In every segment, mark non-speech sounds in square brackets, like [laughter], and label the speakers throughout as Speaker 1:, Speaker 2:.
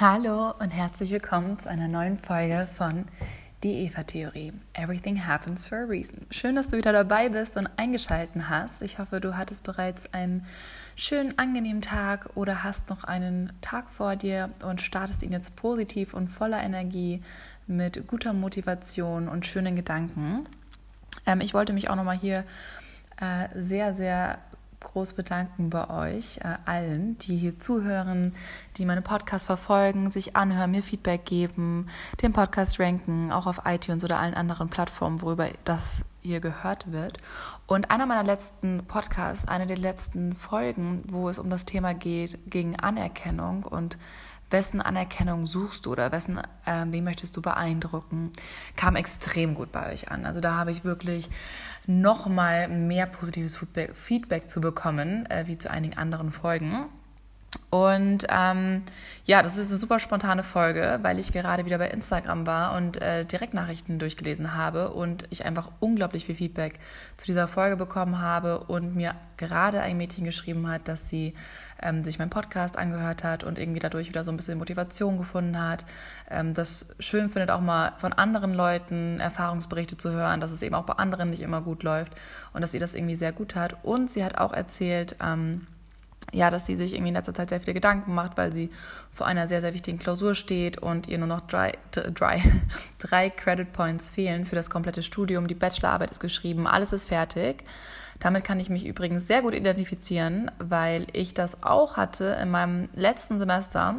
Speaker 1: Hallo und herzlich willkommen zu einer neuen Folge von Die Eva-Theorie. Everything happens for a reason. Schön, dass du wieder dabei bist und eingeschaltet hast. Ich hoffe, du hattest bereits einen schönen, angenehmen Tag oder hast noch einen Tag vor dir und startest ihn jetzt positiv und voller Energie mit guter Motivation und schönen Gedanken. Ähm, ich wollte mich auch nochmal hier äh, sehr, sehr groß bedanken bei euch äh, allen, die hier zuhören, die meine Podcasts verfolgen, sich anhören, mir Feedback geben, den Podcast ranken, auch auf iTunes oder allen anderen Plattformen, worüber das hier gehört wird. Und einer meiner letzten Podcasts, eine der letzten Folgen, wo es um das Thema geht, gegen Anerkennung und wessen Anerkennung suchst du oder wessen, äh, wen möchtest du beeindrucken, kam extrem gut bei euch an. Also da habe ich wirklich noch mal mehr positives Feedback zu bekommen, äh, wie zu einigen anderen Folgen. Und ähm, ja, das ist eine super spontane Folge, weil ich gerade wieder bei Instagram war und äh, Direktnachrichten durchgelesen habe und ich einfach unglaublich viel Feedback zu dieser Folge bekommen habe und mir gerade ein Mädchen geschrieben hat, dass sie ähm, sich meinen Podcast angehört hat und irgendwie dadurch wieder so ein bisschen Motivation gefunden hat. Ähm, das schön findet auch mal von anderen Leuten Erfahrungsberichte zu hören, dass es eben auch bei anderen nicht immer gut läuft und dass sie das irgendwie sehr gut hat. Und sie hat auch erzählt, ähm, ja, dass sie sich irgendwie in letzter Zeit sehr viele Gedanken macht, weil sie vor einer sehr, sehr wichtigen Klausur steht und ihr nur noch drei, drei, [laughs] drei Credit Points fehlen für das komplette Studium. Die Bachelorarbeit ist geschrieben, alles ist fertig. Damit kann ich mich übrigens sehr gut identifizieren, weil ich das auch hatte in meinem letzten Semester.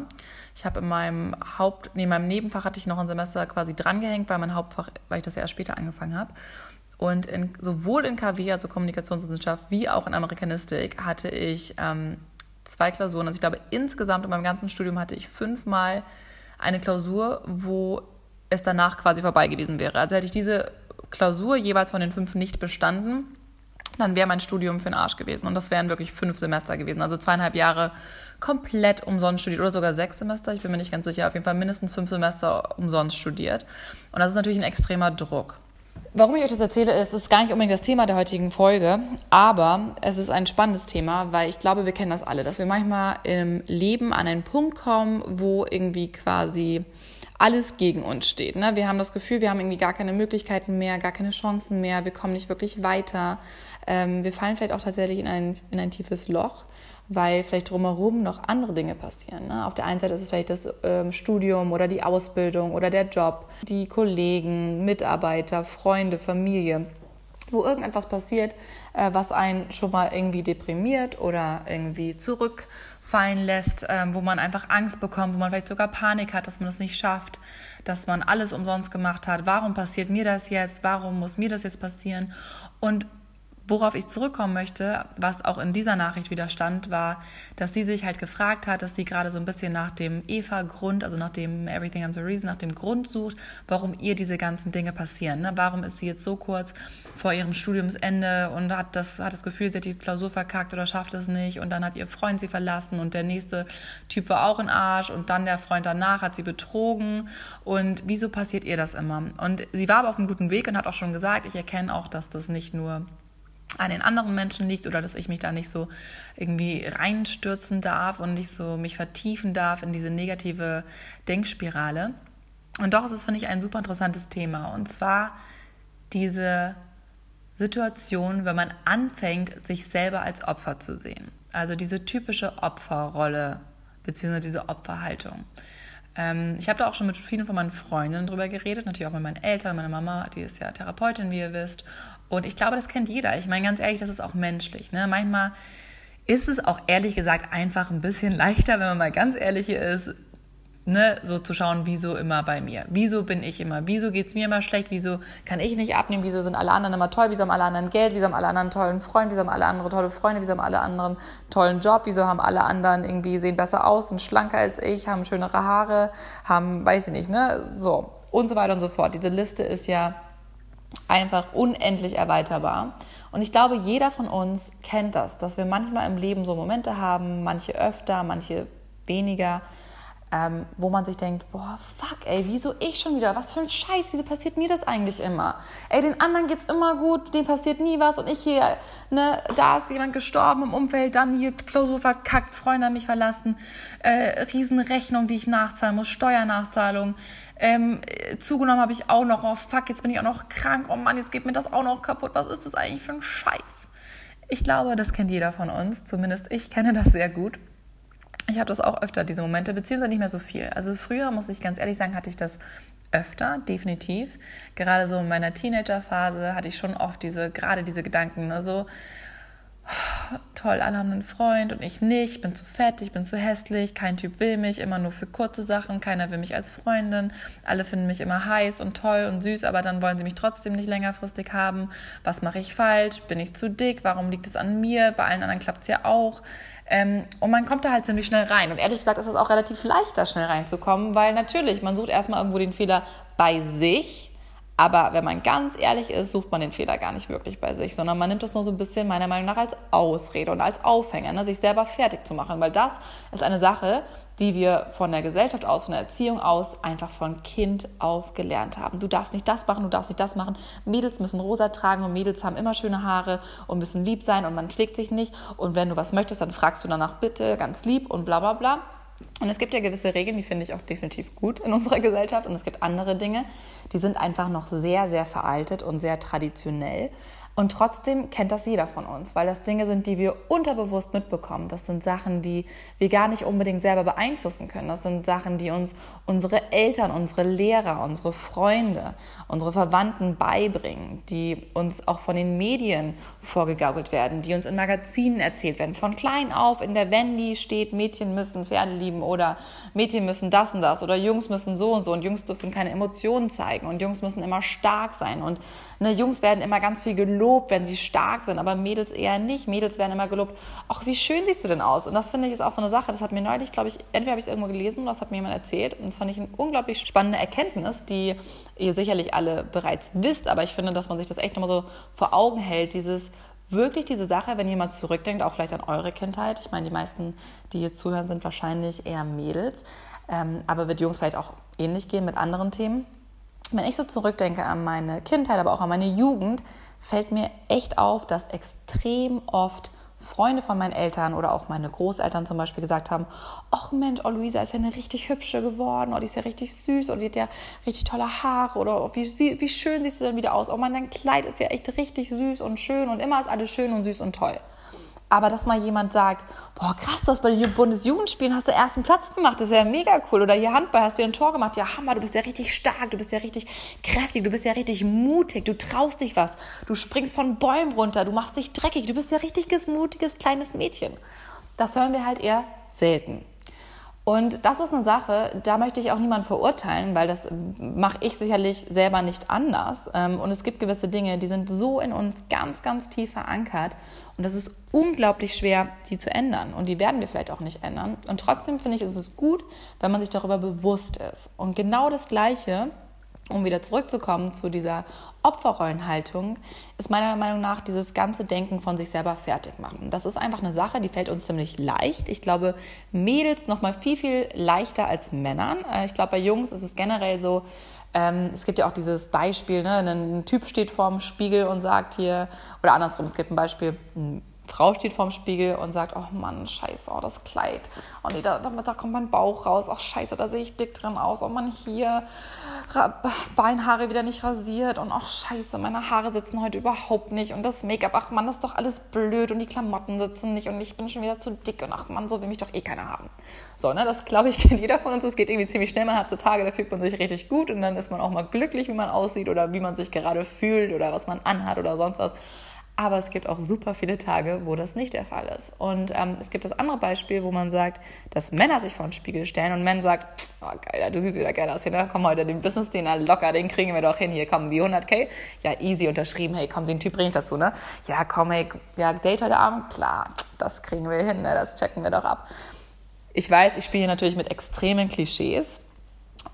Speaker 1: Ich habe in meinem Haupt, nee, in meinem Nebenfach hatte ich noch ein Semester quasi drangehängt, weil mein Hauptfach, weil ich das ja erst später angefangen habe. Und in, sowohl in KW, also Kommunikationswissenschaft, wie auch in Amerikanistik hatte ich ähm, zwei Klausuren. Also ich glaube, insgesamt in meinem ganzen Studium hatte ich fünfmal eine Klausur, wo es danach quasi vorbei gewesen wäre. Also hätte ich diese Klausur jeweils von den fünf nicht bestanden, dann wäre mein Studium für den Arsch gewesen. Und das wären wirklich fünf Semester gewesen. Also zweieinhalb Jahre komplett umsonst studiert oder sogar sechs Semester. Ich bin mir nicht ganz sicher. Auf jeden Fall mindestens fünf Semester umsonst studiert. Und das ist natürlich ein extremer Druck. Warum ich euch das erzähle, ist, ist gar nicht unbedingt das Thema der heutigen Folge, aber es ist ein spannendes Thema, weil ich glaube, wir kennen das alle, dass wir manchmal im Leben an einen Punkt kommen, wo irgendwie quasi alles gegen uns steht. Ne? Wir haben das Gefühl, wir haben irgendwie gar keine Möglichkeiten mehr, gar keine Chancen mehr, wir kommen nicht wirklich weiter. Ähm, wir fallen vielleicht auch tatsächlich in ein, in ein tiefes Loch weil vielleicht drumherum noch andere Dinge passieren. Ne? Auf der einen Seite ist es vielleicht das ähm, Studium oder die Ausbildung oder der Job, die Kollegen, Mitarbeiter, Freunde, Familie wo irgendetwas passiert, äh, was einen schon mal irgendwie deprimiert oder irgendwie zurückfallen lässt, äh, wo man einfach Angst bekommt, wo man vielleicht sogar Panik hat, dass man es das nicht schafft, dass man alles umsonst gemacht hat. Warum passiert mir das jetzt? Warum muss mir das jetzt passieren? Und Worauf ich zurückkommen möchte, was auch in dieser Nachricht wieder stand, war, dass sie sich halt gefragt hat, dass sie gerade so ein bisschen nach dem Eva-Grund, also nach dem Everything Has a Reason, nach dem Grund sucht, warum ihr diese ganzen Dinge passieren. Ne? Warum ist sie jetzt so kurz vor ihrem Studiumsende und hat das, hat das Gefühl, sie hat die Klausur verkackt oder schafft es nicht und dann hat ihr Freund sie verlassen und der nächste Typ war auch ein Arsch und dann der Freund danach hat sie betrogen und wieso passiert ihr das immer? Und sie war aber auf einem guten Weg und hat auch schon gesagt, ich erkenne auch, dass das nicht nur an den anderen Menschen liegt oder dass ich mich da nicht so irgendwie reinstürzen darf und nicht so mich vertiefen darf in diese negative Denkspirale. Und doch ist es, finde ich, ein super interessantes Thema. Und zwar diese Situation, wenn man anfängt, sich selber als Opfer zu sehen. Also diese typische Opferrolle beziehungsweise diese Opferhaltung. Ähm, ich habe da auch schon mit vielen von meinen Freundinnen drüber geredet, natürlich auch mit meinen Eltern, meine Mama, die ist ja Therapeutin, wie ihr wisst. Und ich glaube, das kennt jeder. Ich meine, ganz ehrlich, das ist auch menschlich. Ne? Manchmal ist es auch ehrlich gesagt einfach ein bisschen [laughs] leichter, wenn man mal ganz ehrlich ist, ne, so zu schauen, wieso immer bei mir? Wieso bin ich immer? Wieso geht es mir immer schlecht? Wieso kann ich nicht abnehmen? Wieso sind alle anderen immer toll? Wieso haben alle anderen Geld? Wieso haben alle anderen tollen Freund? Wieso haben alle anderen tolle Freunde? Wieso haben alle anderen tollen Job? Wieso haben alle anderen irgendwie sehen besser aus, sind schlanker als ich, haben schönere Haare, haben, weiß ich nicht, ne? So. Und so weiter und so fort. Diese Liste ist ja einfach unendlich erweiterbar. Und ich glaube, jeder von uns kennt das, dass wir manchmal im Leben so Momente haben, manche öfter, manche weniger, ähm, wo man sich denkt, boah, fuck, ey, wieso ich schon wieder? Was für ein Scheiß, wieso passiert mir das eigentlich immer? Ey, den anderen geht's immer gut, dem passiert nie was und ich hier, ne, da ist jemand gestorben im Umfeld, dann hier Klausur verkackt, Freunde haben mich verlassen, äh, Riesenrechnung, die ich nachzahlen muss, Steuernachzahlung, ähm, zugenommen habe ich auch noch, oh fuck, jetzt bin ich auch noch krank, oh Mann, jetzt geht mir das auch noch kaputt, was ist das eigentlich für ein Scheiß? Ich glaube, das kennt jeder von uns, zumindest ich kenne das sehr gut. Ich habe das auch öfter, diese Momente, beziehungsweise nicht mehr so viel. Also früher, muss ich ganz ehrlich sagen, hatte ich das öfter, definitiv. Gerade so in meiner Teenagerphase hatte ich schon oft diese, gerade diese Gedanken, ne, so, toll, alle haben einen Freund und ich nicht, ich bin zu fett, ich bin zu hässlich, kein Typ will mich, immer nur für kurze Sachen, keiner will mich als Freundin, alle finden mich immer heiß und toll und süß, aber dann wollen sie mich trotzdem nicht längerfristig haben. Was mache ich falsch? Bin ich zu dick? Warum liegt es an mir? Bei allen anderen klappt es ja auch. Ähm, und man kommt da halt ziemlich schnell rein. Und ehrlich gesagt ist es auch relativ leicht, da schnell reinzukommen, weil natürlich, man sucht erstmal irgendwo den Fehler bei sich aber wenn man ganz ehrlich ist, sucht man den Fehler gar nicht wirklich bei sich, sondern man nimmt das nur so ein bisschen meiner Meinung nach als Ausrede und als Aufhänger, ne, sich selber fertig zu machen, weil das ist eine Sache, die wir von der Gesellschaft aus, von der Erziehung aus einfach von Kind auf gelernt haben. Du darfst nicht das machen, du darfst nicht das machen. Mädels müssen rosa tragen und Mädels haben immer schöne Haare und müssen lieb sein und man schlägt sich nicht. Und wenn du was möchtest, dann fragst du danach bitte ganz lieb und bla bla bla. Und es gibt ja gewisse Regeln, die finde ich auch definitiv gut in unserer [laughs] Gesellschaft. Und es gibt andere Dinge, die sind einfach noch sehr, sehr veraltet und sehr traditionell. Und trotzdem kennt das jeder von uns, weil das Dinge sind, die wir unterbewusst mitbekommen. Das sind Sachen, die wir gar nicht unbedingt selber beeinflussen können. Das sind Sachen, die uns unsere Eltern, unsere Lehrer, unsere Freunde, unsere Verwandten beibringen, die uns auch von den Medien vorgegaukelt werden, die uns in Magazinen erzählt werden. Von klein auf in der Wendy steht, Mädchen müssen Pferde lieben oder Mädchen müssen das und das oder Jungs müssen so und so und Jungs dürfen keine Emotionen zeigen und Jungs müssen immer stark sein und ne, Jungs werden immer ganz viel gelobt wenn sie stark sind, aber Mädels eher nicht. Mädels werden immer gelobt, ach, wie schön siehst du denn aus? Und das finde ich ist auch so eine Sache, das hat mir neulich, glaube ich, entweder habe ich es irgendwo gelesen oder das hat mir jemand erzählt. Und das fand ich eine unglaublich spannende Erkenntnis, die ihr sicherlich alle bereits wisst, aber ich finde, dass man sich das echt nochmal so vor Augen hält, dieses wirklich diese Sache, wenn jemand zurückdenkt, auch vielleicht an eure Kindheit. Ich meine, die meisten, die hier zuhören, sind wahrscheinlich eher Mädels, ähm, aber wird Jungs vielleicht auch ähnlich gehen mit anderen Themen. Wenn ich so zurückdenke an meine Kindheit, aber auch an meine Jugend, fällt mir echt auf, dass extrem oft Freunde von meinen Eltern oder auch meine Großeltern zum Beispiel gesagt haben, ach Mensch, oh Luisa ist ja eine richtig hübsche geworden, oder oh, die ist ja richtig süß, oder die hat ja richtig tolle Haare, oder oh, wie, wie schön siehst du denn wieder aus, oh mein, dein Kleid ist ja echt richtig süß und schön und immer ist alles schön und süß und toll. Aber dass mal jemand sagt, boah, krass, du hast bei den Bundesjugendspielen hast du ersten Platz gemacht, das ist ja mega cool. Oder hier Handball hast du ein Tor gemacht, ja Hammer, du bist ja richtig stark, du bist ja richtig kräftig, du bist ja richtig mutig, du traust dich was, du springst von Bäumen runter, du machst dich dreckig, du bist ja richtiges, mutiges, kleines Mädchen. Das hören wir halt eher selten. Und das ist eine Sache, da möchte ich auch niemanden verurteilen, weil das mache ich sicherlich selber nicht anders. Ähm, und es gibt gewisse Dinge, die sind so in uns ganz, ganz tief verankert. Und das ist unglaublich schwer, die zu ändern. Und die werden wir vielleicht auch nicht ändern. Und trotzdem finde ich, ist es gut, wenn man sich darüber bewusst ist. Und genau das Gleiche um wieder zurückzukommen zu dieser Opferrollenhaltung, ist meiner Meinung nach dieses ganze Denken von sich selber fertig machen. Das ist einfach eine Sache, die fällt uns ziemlich leicht. Ich glaube, Mädels noch mal viel, viel leichter als Männern. Äh, ich glaube, bei Jungs ist es generell so, ähm, es gibt ja auch dieses Beispiel, ne, ein Typ steht vorm Spiegel und sagt hier, oder andersrum, es gibt ein Beispiel, ein Frau steht vorm Spiegel und sagt, oh Mann, scheiße, oh, das Kleid. Oh nee, da, da, kommt mein Bauch raus. Ach scheiße, da sehe ich dick drin aus. Oh Mann, hier Beinhaare wieder nicht rasiert. Und ach scheiße, meine Haare sitzen heute überhaupt nicht. Und das Make-up, ach Mann, das ist doch alles blöd. Und die Klamotten sitzen nicht. Und ich bin schon wieder zu dick. Und ach Mann, so will mich doch eh keiner haben. So, ne, das glaube ich [laughs] kennt jeder von uns. Es geht irgendwie ziemlich schnell. Man hat so Tage, da fühlt man sich richtig gut. Und dann ist man auch mal glücklich, wie man aussieht oder wie man sich gerade fühlt oder was man anhat oder sonst was. Aber es gibt auch super viele Tage, wo das nicht der Fall ist. Und ähm, es gibt das andere Beispiel, wo man sagt, dass Männer sich vor den Spiegel stellen und Männer sagt, oh geil, du siehst wieder geil aus hier, ne? komm heute, den Business-Dinner locker, den kriegen wir doch hin, hier kommen die 100k, ja easy unterschrieben, hey komm, den Typ bring ich dazu, ne? Ja komm, hey, ja, Date heute Abend, klar, das kriegen wir hin, ne? das checken wir doch ab. Ich weiß, ich spiele hier natürlich mit extremen Klischees,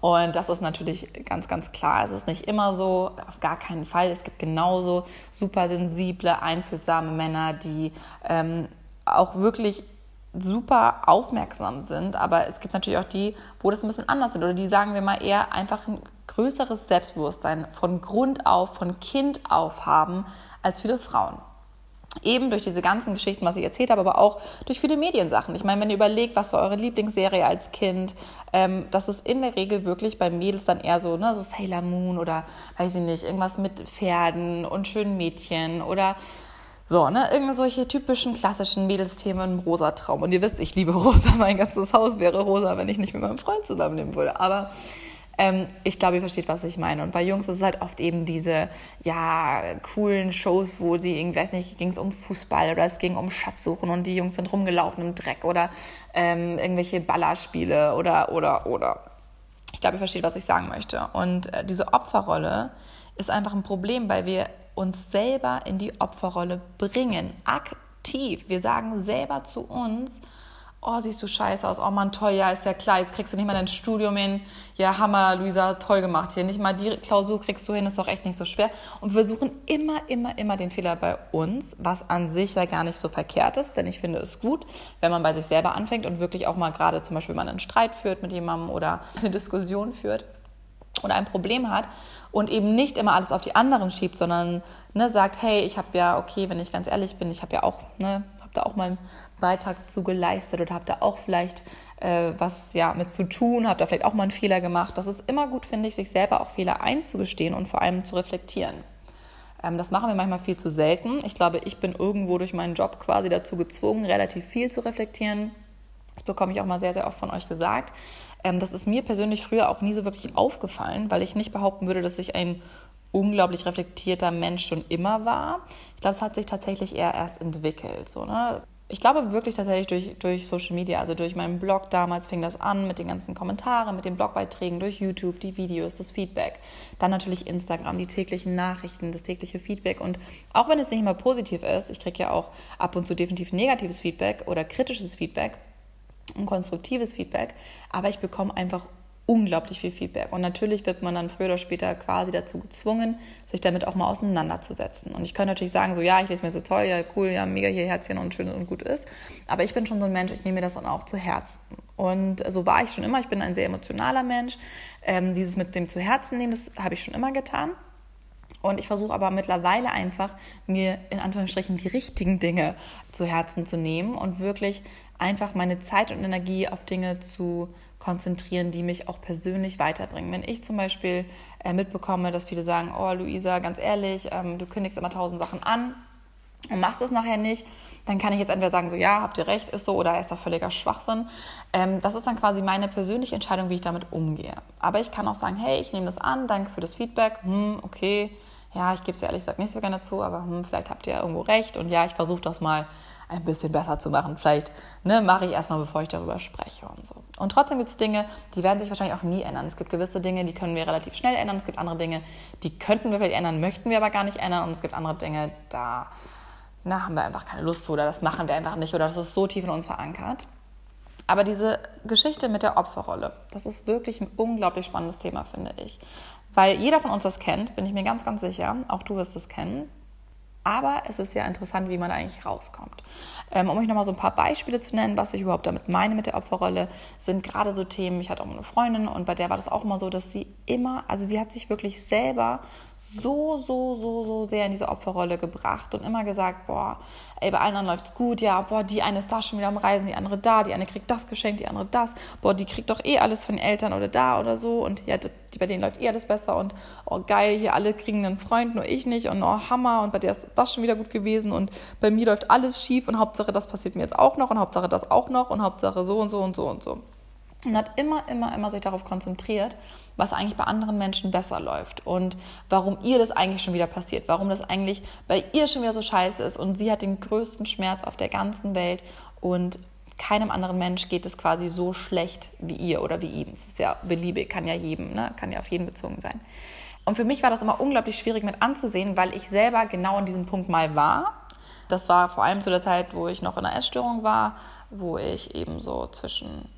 Speaker 1: und das ist natürlich ganz, ganz klar. Es ist nicht immer so, auf gar keinen Fall. Es gibt genauso super sensible, einfühlsame Männer, die ähm, auch wirklich super aufmerksam sind, aber es gibt natürlich auch die, wo das ein bisschen anders sind oder die, sagen wir mal, eher einfach ein größeres Selbstbewusstsein von Grund auf, von Kind auf haben als viele Frauen. Eben durch diese ganzen Geschichten, was ich erzählt habe, aber auch durch viele Mediensachen. Ich meine, wenn ihr überlegt, was war eure Lieblingsserie als Kind, ähm, das ist in der Regel wirklich bei Mädels dann eher so, ne, so Sailor Moon oder weiß ich nicht, irgendwas mit Pferden und schönen Mädchen oder so, ne, irgendeine solche typischen klassischen Mädelsthemen im Rosatraum. Und ihr wisst, ich liebe [laughs] rosa, mein ganzes Haus wäre rosa, wenn ich nicht mit meinem Freund zusammennehmen würde. Aber ähm, ich glaube, ihr versteht, was ich meine. Und bei Jungs ist es halt oft eben diese, ja, coolen Shows, wo sie irgendwie, weiß nicht, ging es um Fußball oder es ging um Schatzsuchen und die Jungs sind rumgelaufen im Dreck oder ähm, irgendwelche Ballerspiele oder, oder, oder. Ich glaube, ihr versteht, was ich sagen möchte. Und äh, diese Opferrolle ist einfach ein Problem, weil wir uns selber in die Opferrolle bringen, aktiv. Wir sagen selber zu uns, oh, siehst du scheiße aus, oh Mann, toll, ja, ist ja klar, jetzt kriegst du nicht mal dein Studium hin, ja, Hammer, Luisa, toll gemacht hier, nicht mal die Klausur kriegst du hin, ist doch echt nicht so schwer. Und wir suchen immer, immer, immer den Fehler bei uns, was an sich ja gar nicht so verkehrt ist, denn ich finde es gut, wenn man bei sich selber anfängt und wirklich auch mal gerade zum Beispiel, wenn man einen Streit führt mit jemandem oder eine Diskussion führt, oder ein Problem hat und eben nicht immer alles auf die anderen schiebt, sondern ne, sagt, hey, ich habe ja, okay, wenn ich ganz ehrlich bin, ich habe ja auch, ne, habe da auch mal einen Beitrag zu geleistet oder habe da auch vielleicht äh, was ja mit zu tun, habe da vielleicht auch mal einen Fehler gemacht. Das ist immer gut, finde ich, sich selber auch Fehler einzugestehen und vor allem zu reflektieren. Ähm, das machen wir manchmal viel zu selten. Ich glaube, ich bin irgendwo durch meinen Job quasi dazu gezwungen, relativ viel zu reflektieren. Das bekomme ich auch mal sehr, sehr oft von euch gesagt. Ähm, das ist mir persönlich früher auch nie so wirklich aufgefallen, weil ich nicht behaupten würde, dass ich ein unglaublich reflektierter Mensch schon immer war. Ich glaube, es hat sich tatsächlich eher erst entwickelt. So, ne? Ich glaube wirklich tatsächlich durch, durch Social Media, also durch meinen Blog damals fing das an mit den ganzen Kommentaren, mit den Blogbeiträgen, durch YouTube, die Videos, das Feedback. Dann natürlich Instagram, die täglichen Nachrichten, das tägliche Feedback. Und auch wenn es nicht immer positiv ist, ich kriege ja auch ab und zu definitiv negatives Feedback oder kritisches Feedback, und konstruktives Feedback, aber ich bekomme einfach unglaublich viel Feedback. Und natürlich wird man dann früher oder später quasi dazu gezwungen, sich damit auch mal auseinanderzusetzen. Und ich kann natürlich sagen, so ja, ich lese mir so toll, ja cool, ja mega hier Herzchen und schön und gut ist. Aber ich bin schon so ein Mensch, ich nehme mir das dann auch zu Herzen. Und so war ich schon immer. Ich bin ein sehr emotionaler Mensch. Ähm, dieses mit dem zu Herzen nehmen, das habe ich schon immer getan. Und ich versuche aber mittlerweile einfach, mir in Anführungsstrichen die richtigen Dinge zu Herzen zu nehmen und wirklich einfach meine Zeit und Energie auf Dinge zu konzentrieren, die mich auch persönlich weiterbringen. Wenn ich zum Beispiel äh, mitbekomme, dass viele sagen, oh Luisa, ganz ehrlich, ähm, du kündigst immer tausend Sachen an und machst es nachher nicht, dann kann ich jetzt entweder sagen, so ja, habt ihr recht, ist so oder ist doch völliger Schwachsinn. Ähm, das ist dann quasi meine persönliche Entscheidung, wie ich damit umgehe. Aber ich kann auch sagen, hey, ich nehme das an, danke für das Feedback, hm, okay, ja, ich gebe es ehrlich gesagt nicht so gerne zu, aber hm, vielleicht habt ihr irgendwo recht und ja, ich versuche das mal ein bisschen besser zu machen. Vielleicht ne, mache ich erstmal, bevor ich darüber spreche und so. Und trotzdem gibt es Dinge, die werden sich wahrscheinlich auch nie ändern. Es gibt gewisse Dinge, die können wir relativ schnell ändern. Es gibt andere Dinge, die könnten wir vielleicht ändern, möchten wir aber gar nicht ändern. Und es gibt andere Dinge, da na, haben wir einfach keine Lust zu oder das machen wir einfach nicht oder das ist so tief in uns verankert. Aber diese Geschichte mit der Opferrolle, das ist wirklich ein unglaublich spannendes Thema, finde ich. Weil jeder von uns das kennt, bin ich mir ganz, ganz sicher. Auch du wirst es kennen. Aber es ist ja interessant, wie man eigentlich rauskommt. Ähm, um euch nochmal so ein paar Beispiele zu nennen, was ich überhaupt damit meine mit der Opferrolle, sind gerade so Themen. Ich hatte auch eine Freundin und bei der war das auch immer so, dass sie immer, also sie hat sich wirklich selber so, so, so, so sehr in diese Opferrolle gebracht und immer gesagt, boah, ey, bei allen anderen läuft's gut, ja, boah, die eine ist da schon wieder am Reisen, die andere da, die eine kriegt das geschenkt, die andere das, boah, die kriegt doch eh alles von den Eltern oder da oder so und ja, bei denen läuft eh alles besser und oh geil, hier alle kriegen einen Freund, nur ich nicht und oh Hammer und bei der ist das schon wieder gut gewesen und bei mir läuft alles schief und Hauptsache das passiert mir jetzt auch noch und Hauptsache das auch noch und Hauptsache so und so und so und so. Und hat immer, immer, immer sich darauf konzentriert, was eigentlich bei anderen Menschen besser läuft und warum ihr das eigentlich schon wieder passiert, warum das eigentlich bei ihr schon wieder so scheiße ist und sie hat den größten Schmerz auf der ganzen Welt und keinem anderen Mensch geht es quasi so schlecht wie ihr oder wie ihm. Es ist ja beliebig, kann ja jedem, ne? kann ja auf jeden bezogen sein. Und für mich war das immer unglaublich schwierig mit anzusehen, weil ich selber genau an diesem Punkt mal war. Das war vor allem zu der Zeit, wo ich noch in einer Essstörung war, wo ich eben so zwischen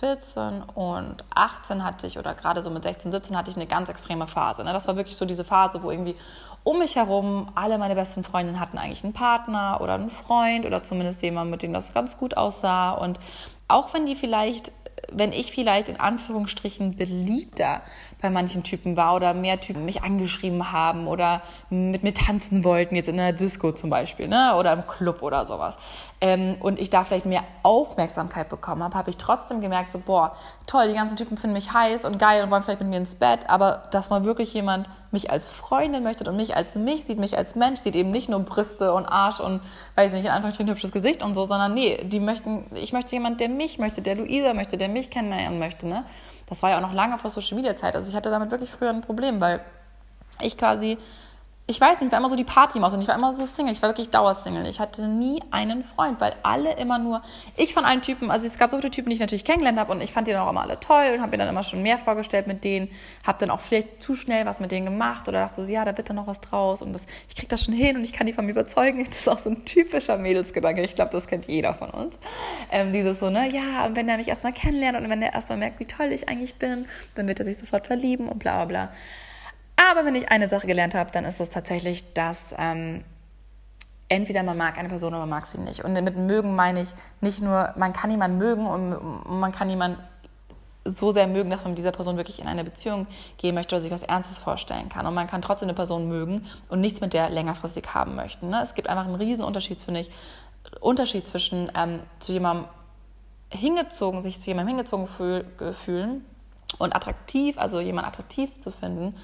Speaker 1: 14 und 18 hatte ich, oder gerade so mit 16, 17 hatte ich eine ganz extreme Phase. Ne? Das war wirklich so diese Phase, wo irgendwie um mich herum alle meine besten Freundinnen hatten eigentlich einen Partner oder einen Freund oder zumindest jemanden, mit dem das ganz gut aussah. Und auch wenn die vielleicht wenn ich vielleicht in Anführungsstrichen beliebter bei manchen Typen war oder mehr Typen mich angeschrieben haben oder mit mir tanzen wollten, jetzt in einer Disco zum Beispiel, ne? oder im Club oder sowas, ähm, und ich da vielleicht mehr Aufmerksamkeit bekommen habe, habe ich trotzdem gemerkt, so, boah, toll, die ganzen Typen finden mich heiß und geil und wollen vielleicht mit mir ins Bett, aber dass mal wirklich jemand mich als Freundin möchte und mich als mich sieht, mich als Mensch sieht, eben nicht nur Brüste und Arsch und, weiß nicht, in Anführungsstrichen hübsches Gesicht und so, sondern nee, die möchten, ich möchte jemand, der mich möchte, der Luisa möchte, der mich kennenlernen möchte, ne? Das war ja auch noch lange vor Social Media Zeit, also ich hatte damit wirklich früher ein Problem, weil ich quasi ich weiß nicht, ich war immer so die Partymaus und ich war immer so Single. Ich war wirklich Dauersingle. Ich hatte nie einen Freund, weil alle immer nur, ich von allen Typen, also es gab so viele Typen, die ich natürlich kennengelernt habe und ich fand die dann auch immer alle toll und habe mir dann immer schon mehr vorgestellt mit denen, habe dann auch vielleicht zu schnell was mit denen gemacht oder dachte so, ja, da wird dann noch was draus und das, ich krieg das schon hin und ich kann die von mir überzeugen. [laughs] Das ist auch so ein typischer Mädelsgedanke. Ich glaube, das kennt jeder von uns. Ähm, dieses so, ne, ja, und wenn er mich erstmal kennenlernt und wenn er erstmal merkt, wie toll ich eigentlich bin, dann wird er sich sofort verlieben und bla bla bla. Aber wenn ich eine Sache gelernt habe, dann ist es tatsächlich, dass ähm, entweder man mag eine Person oder man mag sie nicht. Und mit mögen meine ich nicht nur, man kann jemanden mögen und man kann jemanden so sehr mögen, dass man mit dieser Person wirklich in eine Beziehung gehen möchte oder sich was Ernstes vorstellen kann. Und man kann trotzdem eine Person mögen und nichts mit der längerfristig haben möchten. Ne? Es gibt einfach einen riesen Unterschied, finde ich, Unterschied zwischen ähm, zu jemandem hingezogen, sich zu jemandem hingezogen fühl, fühlen und attraktiv, also jemanden attraktiv zu finden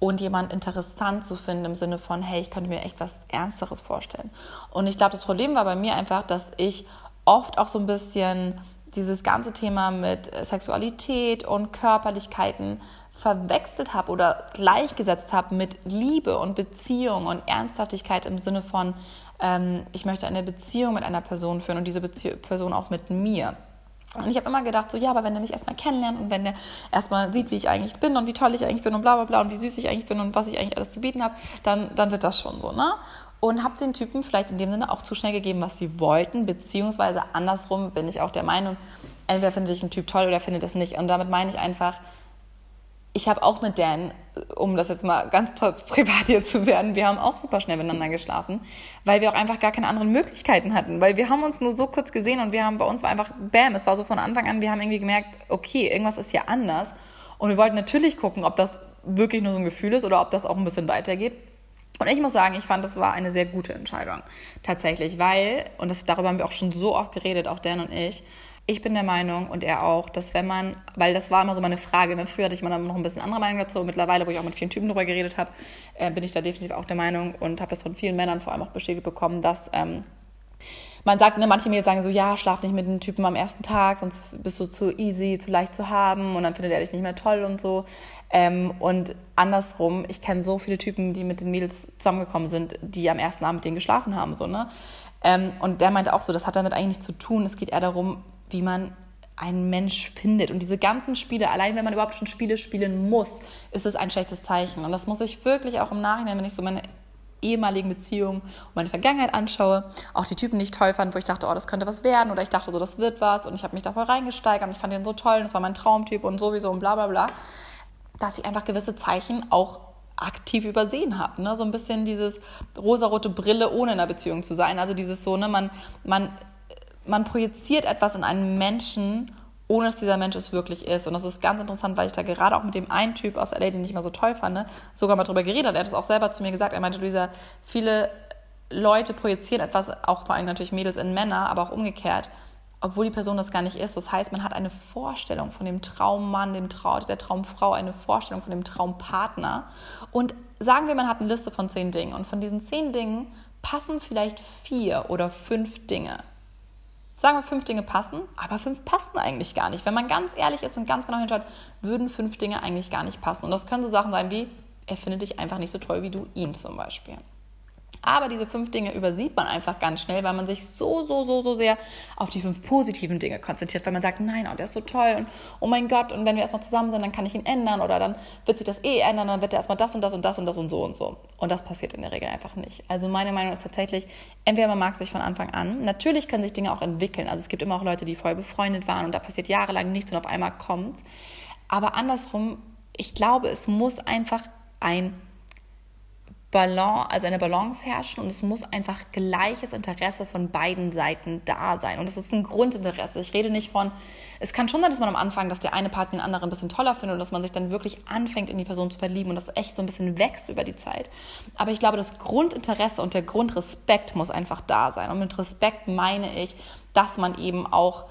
Speaker 1: und jemand interessant zu finden im Sinne von, hey, ich könnte mir echt was Ernsteres vorstellen. Und ich glaube, das Problem war bei mir einfach, dass ich oft auch so ein bisschen dieses ganze Thema mit Sexualität und Körperlichkeiten verwechselt habe oder gleichgesetzt habe mit Liebe und Beziehung und Ernsthaftigkeit im Sinne von, ähm, ich möchte eine Beziehung mit einer Person führen und diese Bezie Person auch mit mir. Und ich habe immer gedacht, so ja, aber wenn der mich erstmal kennenlernt und wenn der erstmal sieht, wie ich eigentlich bin und wie toll ich eigentlich bin und bla bla bla und wie süß ich eigentlich bin und was ich eigentlich alles zu bieten habe, dann, dann wird das schon so, ne? Und habe den Typen vielleicht in dem Sinne auch zu schnell gegeben, was sie wollten, beziehungsweise andersrum bin ich auch der Meinung, entweder finde ich einen Typ toll oder finde das nicht. Und damit meine ich einfach, ich habe auch mit Dan, um das jetzt mal ganz privat hier zu werden, wir haben auch super schnell miteinander geschlafen, weil wir auch einfach gar keine anderen Möglichkeiten hatten, weil wir haben uns nur so kurz gesehen und wir haben bei uns war einfach Bam, es war so von Anfang an, wir haben irgendwie gemerkt, okay, irgendwas ist hier anders und wir wollten natürlich gucken, ob das wirklich nur so ein Gefühl ist oder ob das auch ein bisschen weitergeht. Und ich muss sagen, ich fand, das war eine sehr gute Entscheidung. Tatsächlich, weil, und das, darüber haben wir auch schon so oft geredet, auch Dan und ich, ich bin der Meinung und er auch, dass wenn man, weil das war immer so meine Frage, ne? früher hatte ich mal noch ein bisschen andere Meinung dazu, mittlerweile, wo ich auch mit vielen Typen darüber geredet habe, äh, bin ich da definitiv auch der Meinung und habe das von vielen Männern vor allem auch bestätigt bekommen, dass ähm, man sagt, ne, manche Mädels sagen so, ja, schlaf nicht mit dem Typen am ersten Tag, sonst bist du zu easy, zu leicht zu haben und dann findet er dich nicht mehr toll und so. Ähm, und andersrum, ich kenne so viele Typen, die mit den Mädels zusammengekommen sind, die am ersten Abend mit denen geschlafen haben, so, ne? Ähm, und der meinte auch so, das hat damit eigentlich nichts zu tun. Es geht eher darum, wie man einen Mensch findet. Und diese ganzen Spiele, allein wenn man überhaupt schon Spiele spielen muss, ist es ein schlechtes Zeichen. Und das muss ich wirklich auch im Nachhinein, wenn ich so meine ehemaligen Beziehungen und meine Vergangenheit anschaue, auch die Typen nicht toll fand, wo ich dachte, oh, das könnte was werden oder ich dachte so, das wird was und ich habe mich da voll reingesteigert und ich fand den so toll und das war mein Traumtyp und sowieso und bla bla bla, dass ich einfach gewisse Zeichen auch aktiv übersehen habe. Ne? So ein bisschen dieses rosarote Brille, ohne in einer Beziehung zu sein. Also dieses so, ne, man, man man projiziert etwas in einen Menschen, ohne dass dieser Mensch es wirklich ist. Und das ist ganz interessant, weil ich da gerade auch mit dem einen Typ aus LA, den ich mal so toll fand, sogar mal drüber geredet. Er hat es auch selber zu mir gesagt. Er meinte, Luisa, viele Leute projizieren etwas, auch vor allem natürlich Mädels in Männer, aber auch umgekehrt, obwohl die Person das gar nicht ist. Das heißt, man hat eine Vorstellung von dem Traummann, dem Traum, der Traumfrau, eine Vorstellung von dem Traumpartner. Und sagen wir, man hat eine Liste von zehn Dingen. Und von diesen zehn Dingen passen vielleicht vier oder fünf Dinge. Sagen wir, fünf Dinge passen, aber fünf passen eigentlich gar nicht. Wenn man ganz ehrlich ist und ganz genau hinschaut, würden fünf Dinge eigentlich gar nicht passen. Und das können so Sachen sein wie, er findet dich einfach nicht so toll wie du ihn zum Beispiel. Aber diese fünf Dinge übersieht man einfach ganz schnell, weil man sich so, so, so, so sehr auf die fünf positiven Dinge konzentriert, weil man sagt, nein, oh, der ist so toll und oh mein Gott, und wenn wir erstmal zusammen sind, dann kann ich ihn ändern oder dann wird sich das eh ändern, dann wird er erstmal das und das und das und das und so und so. Und das passiert in der Regel einfach nicht. Also meine Meinung ist tatsächlich, entweder man mag sich von Anfang an, natürlich können sich Dinge auch entwickeln. Also es gibt immer auch Leute, die voll befreundet waren und da passiert jahrelang nichts und auf einmal kommt. Aber andersrum, ich glaube, es muss einfach ein Balance, also eine Balance herrschen und es muss einfach gleiches Interesse von beiden Seiten da sein. Und es ist ein Grundinteresse. Ich rede nicht von, es kann schon sein, dass man am Anfang, dass der eine Partner den anderen ein bisschen toller findet und dass man sich dann wirklich anfängt, in die Person zu verlieben und das echt so ein bisschen wächst über die Zeit. Aber ich glaube, das Grundinteresse und der Grundrespekt muss einfach da sein. Und mit Respekt meine ich, dass man eben auch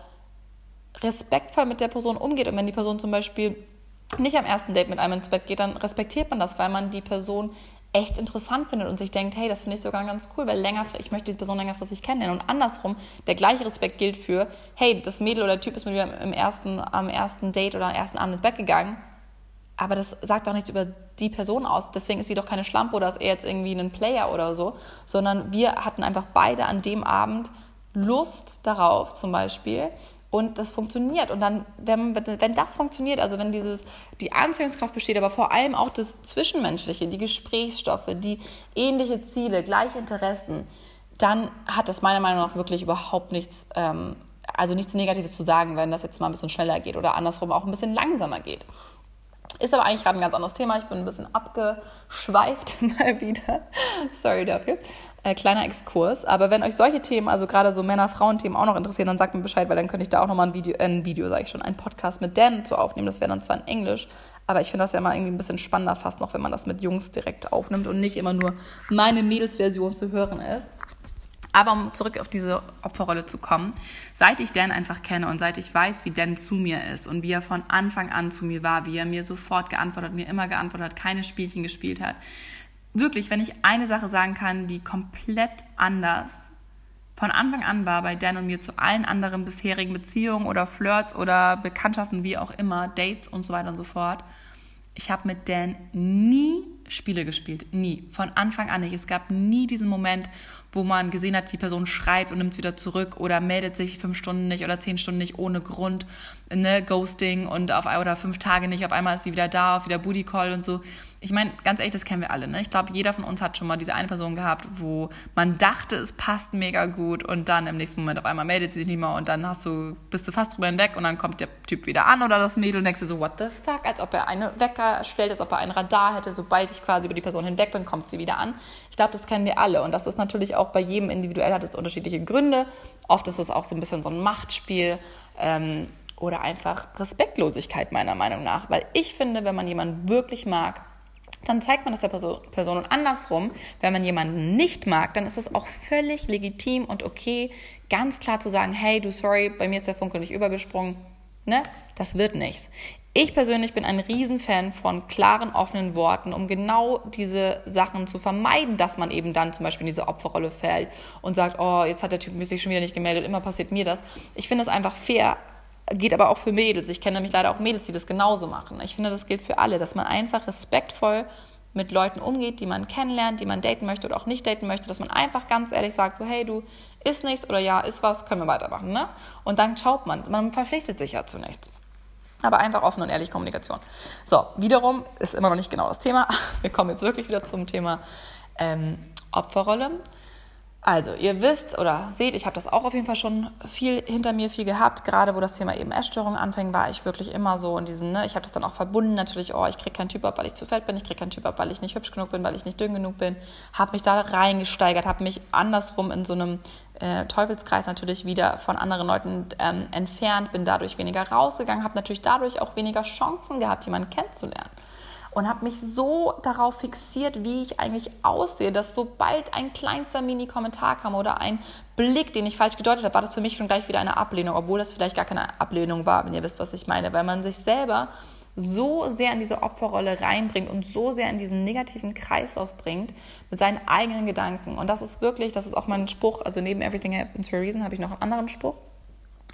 Speaker 1: respektvoll mit der Person umgeht. Und wenn die Person zum Beispiel nicht am ersten Date mit einem ins Bett geht, dann respektiert man das, weil man die Person echt interessant findet und sich denkt, hey, das finde ich sogar ganz cool, weil länger, ich möchte diese Person längerfristig kennenlernen. Und andersrum, der gleiche Respekt gilt für, hey, das Mädel oder der Typ ist mit mir im ersten, am ersten Date oder am ersten Abend ins Bett gegangen. Aber das sagt auch nichts über die Person aus. Deswegen ist sie doch keine Schlampe oder ist er jetzt irgendwie ein Player oder so, sondern wir hatten einfach beide an dem Abend Lust darauf, zum Beispiel, und das funktioniert. Und dann, wenn, wenn das funktioniert, also wenn dieses, die Anziehungskraft besteht, aber vor allem auch das Zwischenmenschliche, die Gesprächsstoffe, die ähnliche Ziele, gleiche Interessen, dann hat das meiner Meinung nach wirklich überhaupt nichts, ähm, also nichts Negatives zu sagen, wenn das jetzt mal ein bisschen schneller geht oder andersrum auch ein bisschen langsamer geht. Ist aber eigentlich gerade ein ganz anderes Thema. Ich bin ein bisschen abgeschweift [laughs] mal wieder. Sorry dafür. Äh, kleiner Exkurs. Aber wenn euch solche Themen, also gerade so Männer-Frauen-Themen auch noch interessieren, dann sagt mir Bescheid, weil dann könnte ich da auch nochmal ein Video, äh, ein Video, sage ich schon, einen Podcast mit Dan zu aufnehmen. Das wäre dann zwar in Englisch, aber ich finde das ja mal irgendwie ein bisschen spannender fast noch, wenn man das mit Jungs direkt aufnimmt und nicht immer nur meine Mädelsversion zu hören ist. Aber um zurück auf diese Opferrolle zu kommen, seit ich Dan einfach kenne und seit ich weiß, wie Dan zu mir ist und wie er von Anfang an zu mir war, wie er mir sofort geantwortet mir immer geantwortet hat, keine Spielchen gespielt hat. Wirklich, wenn ich eine Sache sagen kann, die komplett anders von Anfang an war bei Dan und mir zu allen anderen bisherigen Beziehungen oder Flirts oder Bekanntschaften, wie auch immer, Dates und so weiter und so fort. Ich habe mit Dan nie Spiele gespielt. Nie. Von Anfang an nicht. Es gab nie diesen Moment, wo man gesehen hat, die Person schreibt und nimmt es wieder zurück oder meldet sich fünf Stunden nicht oder zehn Stunden nicht ohne Grund, ne, Ghosting und auf oder fünf Tage nicht, auf einmal ist sie wieder da, auf wieder Booty Call und so ich meine, ganz ehrlich, das kennen wir alle. Ne? Ich glaube, jeder von uns hat schon mal diese eine Person gehabt, wo man dachte, es passt mega gut und dann im nächsten Moment auf einmal meldet sie sich nicht mehr und dann hast du, bist du fast drüber hinweg und dann kommt der Typ wieder an oder das Mädel und denkst du so, what the fuck, als ob er eine Wecker stellt, als ob er ein Radar hätte. Sobald ich quasi über die Person hinweg bin, kommt sie wieder an. Ich glaube, das kennen wir alle und das ist natürlich auch bei jedem individuell, hat es unterschiedliche Gründe. Oft ist es auch so ein bisschen so ein Machtspiel. Ähm, oder einfach Respektlosigkeit meiner Meinung nach, weil ich finde, wenn man jemanden wirklich mag, dann zeigt man das der Person. Und andersrum, wenn man jemanden nicht mag, dann ist es auch völlig legitim und okay, ganz klar zu sagen, hey, du, sorry, bei mir ist der Funke nicht übergesprungen. Ne? Das wird nichts. Ich persönlich bin ein Riesenfan von klaren, offenen Worten, um genau diese Sachen zu vermeiden, dass man eben dann zum Beispiel in diese Opferrolle fällt und sagt, oh, jetzt hat der Typ sich schon wieder nicht gemeldet, immer passiert mir das. Ich finde es einfach fair, geht aber auch für Mädels. Ich kenne nämlich leider auch Mädels, die das genauso machen. Ich finde, das gilt für alle, dass man einfach respektvoll mit Leuten umgeht, die man kennenlernt, die man daten möchte oder auch nicht daten möchte, dass man einfach ganz ehrlich sagt, so hey, du ist nichts oder ja, ist was, können wir weitermachen. Ne? Und dann schaut man, man verpflichtet sich ja zu nichts. Aber einfach offen und ehrlich Kommunikation. So, wiederum ist immer noch nicht genau das Thema. [laughs] Wir kommen jetzt wirklich wieder zum Thema ähm, Opferrolle. Also, ihr wisst oder seht, ich habe das auch auf jeden Fall schon viel hinter mir, viel gehabt. Gerade wo das Thema eben Essstörung anfing, war ich wirklich immer so in diesem, ne, ich habe das dann auch verbunden natürlich, oh, ich kriege keinen Typ ab, weil ich zu fett bin, ich kriege keinen Typ ab, weil ich nicht hübsch genug bin, weil ich nicht dünn genug bin. Habe mich da reingesteigert, habe mich andersrum in so einem äh, Teufelskreis natürlich wieder von anderen Leuten ähm, entfernt, bin dadurch weniger rausgegangen, habe natürlich dadurch auch weniger Chancen gehabt, jemanden kennenzulernen und habe mich so darauf fixiert, wie ich eigentlich aussehe, dass sobald ein kleinster Mini-Kommentar kam oder ein Blick, den ich falsch gedeutet habe, war das für mich schon gleich wieder eine Ablehnung, obwohl das vielleicht gar keine Ablehnung war, wenn ihr wisst, was ich meine, weil man sich selber so sehr in diese Opferrolle reinbringt und so sehr in diesen negativen Kreislauf bringt mit seinen eigenen Gedanken. Und das ist wirklich, das ist auch mein Spruch, also neben Everything Happens for a Reason habe ich noch einen anderen Spruch.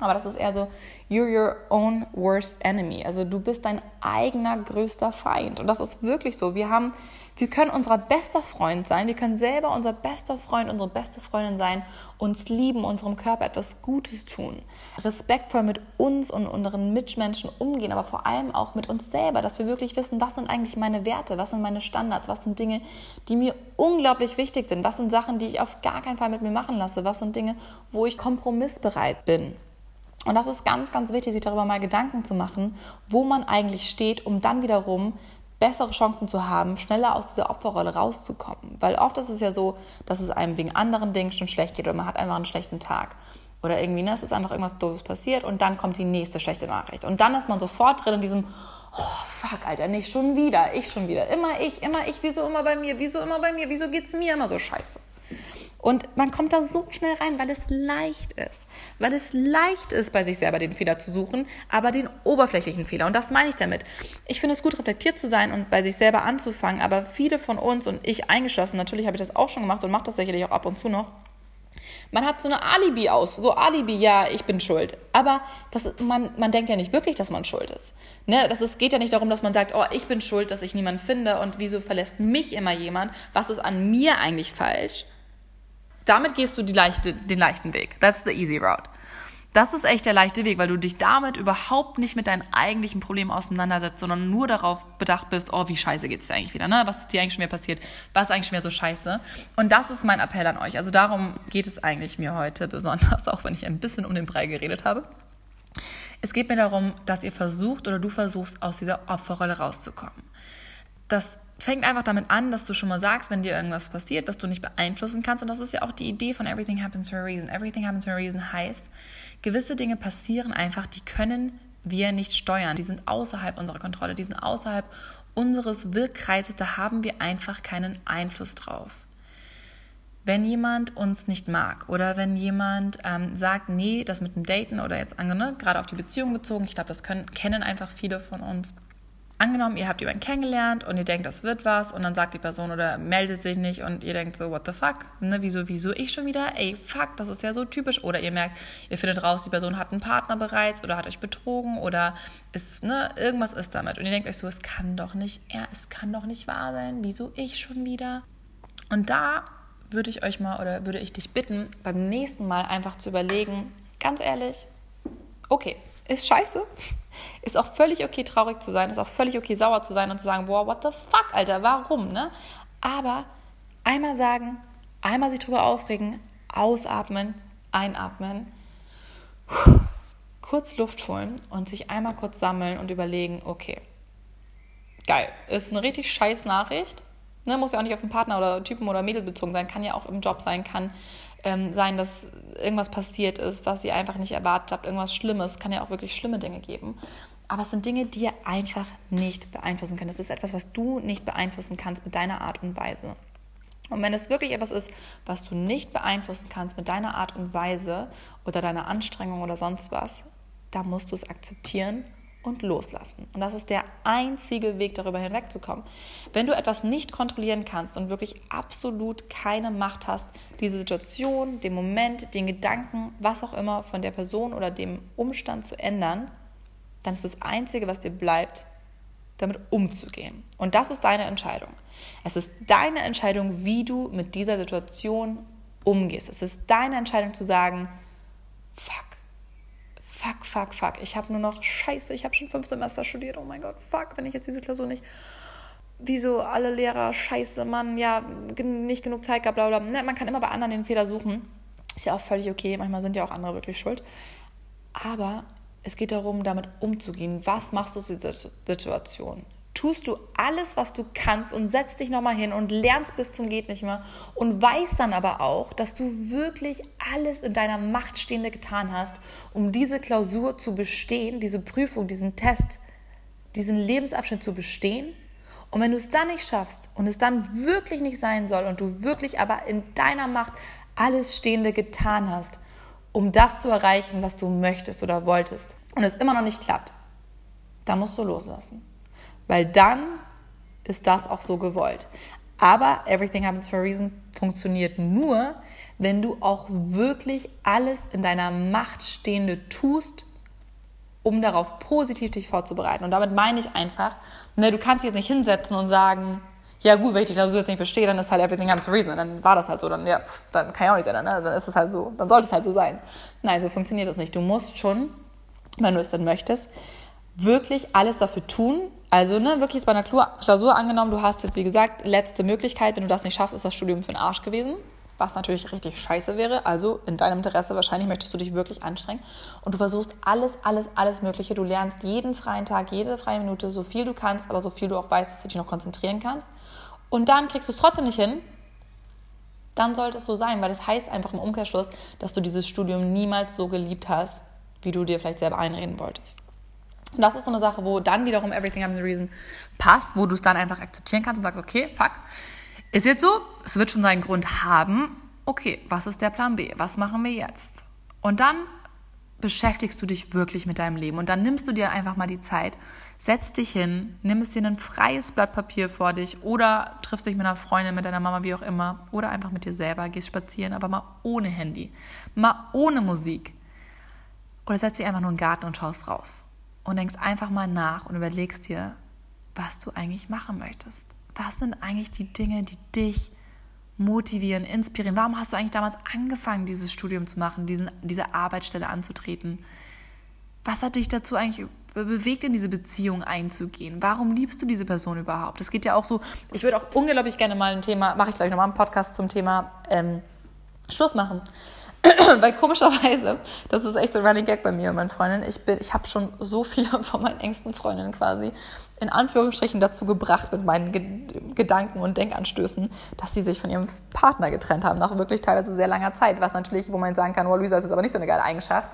Speaker 1: Aber das ist eher so, you're your own worst enemy. Also du bist dein eigener größter Feind. Und das ist wirklich so. Wir haben, wir können unser bester Freund sein. Wir können selber unser bester Freund, unsere beste Freundin sein, uns lieben, unserem Körper etwas Gutes tun, respektvoll mit uns und unseren Mitmenschen umgehen, aber vor allem auch mit uns selber, dass wir wirklich wissen, was sind eigentlich meine Werte, was sind meine Standards, was sind Dinge, die mir unglaublich wichtig sind, was sind Sachen, die ich auf gar keinen Fall mit mir machen lasse, was sind Dinge, wo ich kompromissbereit bin. Und das ist ganz, ganz wichtig, sich darüber mal Gedanken zu machen, wo man eigentlich steht, um dann wiederum bessere Chancen zu haben, schneller aus dieser Opferrolle rauszukommen. Weil oft ist es ja so, dass es einem wegen anderen Dingen schon schlecht geht oder man hat einfach einen schlechten Tag. Oder irgendwie, ne, es ist einfach irgendwas Doofes passiert und dann kommt die nächste schlechte Nachricht. Und dann ist man sofort drin in diesem, oh fuck, Alter, nicht schon wieder, ich schon wieder. Immer ich, immer ich, wieso immer bei mir, wieso immer bei mir, wieso geht's mir immer so scheiße? Und man kommt da so schnell rein, weil es leicht ist. Weil es leicht ist, bei sich selber den Fehler zu suchen, aber den oberflächlichen Fehler. Und das meine ich damit. Ich finde es gut, reflektiert zu sein und bei sich selber anzufangen, aber viele von uns und ich eingeschlossen, natürlich habe ich das auch schon gemacht und mache das sicherlich auch ab und zu noch, man hat so eine Alibi aus, so Alibi, ja, ich bin schuld. Aber das, man, man denkt ja nicht wirklich, dass man schuld ist. Ne? Das ist, geht ja nicht darum, dass man sagt, oh, ich bin schuld, dass ich niemanden finde und wieso verlässt mich immer jemand? Was ist an mir eigentlich falsch? Damit gehst du leichte, den leichten Weg. That's the easy route. Das ist echt der leichte Weg, weil du dich damit überhaupt nicht mit deinen eigentlichen Problemen auseinandersetzt, sondern nur darauf bedacht bist, oh, wie scheiße geht's dir eigentlich wieder, ne? Was ist dir eigentlich schon wieder passiert? Was ist eigentlich schon wieder so scheiße? Und das ist mein Appell an euch. Also darum geht es eigentlich mir heute [laughs] besonders, auch wenn ich ein bisschen um den Brei geredet habe. Es geht mir darum, dass ihr versucht oder du versuchst, aus dieser Opferrolle rauszukommen. Das fängt einfach damit an, dass du schon mal sagst, wenn dir irgendwas passiert, was du nicht beeinflussen kannst. Und das ist ja auch die Idee von Everything Happens for a Reason. Everything Happens for a Reason heißt, gewisse Dinge passieren einfach, die können wir nicht steuern. Die sind außerhalb unserer Kontrolle, die sind außerhalb unseres Wirkkreises. Da haben wir einfach keinen Einfluss drauf. Wenn jemand uns nicht mag oder wenn jemand ähm, sagt, nee, das mit dem Daten oder jetzt ne, gerade auf die Beziehung bezogen, ich glaube, das können, kennen einfach viele von uns angenommen, ihr habt jemanden kennengelernt und ihr denkt, das wird was und dann sagt die Person oder meldet sich nicht und ihr denkt so, what the fuck, ne, wieso, wieso ich schon wieder, ey, fuck, das ist ja so typisch. Oder ihr merkt, ihr findet raus, die Person hat einen Partner bereits oder hat euch betrogen oder ist, ne, irgendwas ist damit. Und ihr denkt euch so, es kann doch nicht, ja, es kann doch nicht wahr sein, wieso ich schon wieder? Und da würde ich euch mal oder würde ich dich bitten, beim nächsten Mal einfach zu überlegen, ganz ehrlich, okay, ist scheiße. Ist auch völlig okay, traurig zu sein, ist auch völlig okay, sauer zu sein und zu sagen, boah, what the fuck, Alter, warum, ne? Aber einmal sagen, einmal sich drüber aufregen, ausatmen, einatmen, kurz Luft holen und sich einmal kurz sammeln und überlegen, okay, geil, ist eine richtig scheiß Nachricht, Ne, muss ja auch nicht auf den Partner oder Typen oder Mädel bezogen sein, kann ja auch im Job sein, kann ähm, sein, dass irgendwas passiert ist, was ihr einfach nicht erwartet habt, irgendwas Schlimmes, kann ja auch wirklich schlimme Dinge geben. Aber es sind Dinge, die ihr einfach nicht beeinflussen könnt. Es ist etwas, was du nicht beeinflussen kannst mit deiner Art und Weise. Und wenn es wirklich etwas ist, was du nicht beeinflussen kannst mit deiner Art und Weise oder deiner Anstrengung oder sonst was, da musst du es akzeptieren und loslassen. Und das ist der einzige Weg, darüber hinwegzukommen. Wenn du etwas nicht kontrollieren kannst und wirklich absolut keine Macht hast, diese Situation, den Moment, den Gedanken, was auch immer von der Person oder dem Umstand zu ändern, dann ist das Einzige, was dir bleibt, damit umzugehen. Und das ist deine Entscheidung. Es ist deine Entscheidung, wie du mit dieser Situation umgehst. Es ist deine Entscheidung zu sagen, fuck, fuck, fuck, fuck, ich habe nur noch Scheiße, ich habe schon fünf Semester studiert, oh mein Gott, fuck, wenn ich jetzt diese Klausur nicht, wieso alle Lehrer, Scheiße, Mann, ja, nicht genug Zeit gehabt, bla bla. Ne, man kann immer bei anderen den Fehler suchen, ist ja auch völlig okay, manchmal sind ja auch andere wirklich schuld, aber es geht darum, damit umzugehen. Was machst du aus dieser Situation? Tust du alles, was du kannst und setzt dich nochmal hin und lernst bis zum geht nicht mehr und weißt dann aber auch, dass du wirklich alles in deiner Macht Stehende getan hast, um diese Klausur zu bestehen, diese Prüfung, diesen Test, diesen Lebensabschnitt zu bestehen. Und wenn du es dann nicht schaffst und es dann wirklich nicht sein soll und du wirklich aber in deiner Macht alles Stehende getan hast, um das zu erreichen, was du möchtest oder wolltest und es immer noch nicht klappt, dann musst du loslassen weil dann ist das auch so gewollt. Aber Everything Happens for a Reason funktioniert nur, wenn du auch wirklich alles in deiner Macht Stehende tust, um darauf positiv dich vorzubereiten. Und damit meine ich einfach, ne, du kannst dich jetzt nicht hinsetzen und sagen, ja gut, wenn ich die Klausur jetzt nicht bestehe, dann ist halt everything comes to reason. Dann war das halt so. Dann, ja, dann kann ich auch nicht sein. Ne? Dann ist es halt so. Dann sollte es halt so sein. Nein, so funktioniert das nicht. Du musst schon, wenn du es dann möchtest, wirklich alles dafür tun. Also, ne, wirklich jetzt bei einer Klausur angenommen, du hast jetzt, wie gesagt, letzte Möglichkeit. Wenn du das nicht schaffst, ist das Studium für den Arsch gewesen was natürlich richtig scheiße wäre. Also in deinem Interesse wahrscheinlich möchtest du dich wirklich anstrengen und du versuchst alles, alles, alles Mögliche. Du lernst jeden freien Tag, jede freie Minute, so viel du kannst, aber so viel du auch weißt, dass du dich noch konzentrieren kannst. Und dann kriegst du es trotzdem nicht hin. Dann sollte es so sein, weil das heißt einfach im Umkehrschluss, dass du dieses Studium niemals so geliebt hast, wie du dir vielleicht selber einreden wolltest. Und das ist so eine Sache, wo dann wiederum Everything Happens a Reason passt, wo du es dann einfach akzeptieren kannst und sagst, okay, fuck, ist jetzt so, es wird schon seinen Grund haben. Okay, was ist der Plan B? Was machen wir jetzt? Und dann beschäftigst du dich wirklich mit deinem Leben und dann nimmst du dir einfach mal die Zeit, setzt dich hin, nimmst dir ein freies Blatt Papier vor dich oder triffst dich mit einer Freundin, mit deiner Mama, wie auch immer, oder einfach mit dir selber, gehst spazieren, aber mal ohne Handy, mal ohne Musik. Oder setzt dich einfach nur in den Garten und schaust raus und denkst einfach mal nach und überlegst dir, was du eigentlich machen möchtest was sind eigentlich die Dinge, die dich motivieren, inspirieren? Warum hast du eigentlich damals angefangen, dieses Studium zu machen, diesen, diese Arbeitsstelle anzutreten? Was hat dich dazu eigentlich bewegt, in diese Beziehung einzugehen? Warum liebst du diese Person überhaupt? Es geht ja auch so, ich würde auch unglaublich gerne mal ein Thema, mache ich gleich nochmal einen Podcast zum Thema ähm, Schluss machen. [clears throat] Weil komischerweise, das ist echt so ein Running Gag bei mir und meinen Freundinnen, ich, ich habe schon so viele [laughs] von meinen engsten Freundinnen quasi in Anführungsstrichen dazu gebracht mit meinen Ge Gedanken und Denkanstößen, dass sie sich von ihrem Partner getrennt haben, nach wirklich teilweise sehr langer Zeit. Was natürlich, wo man sagen kann, oh, Luisa, das ist aber nicht so eine geile Eigenschaft.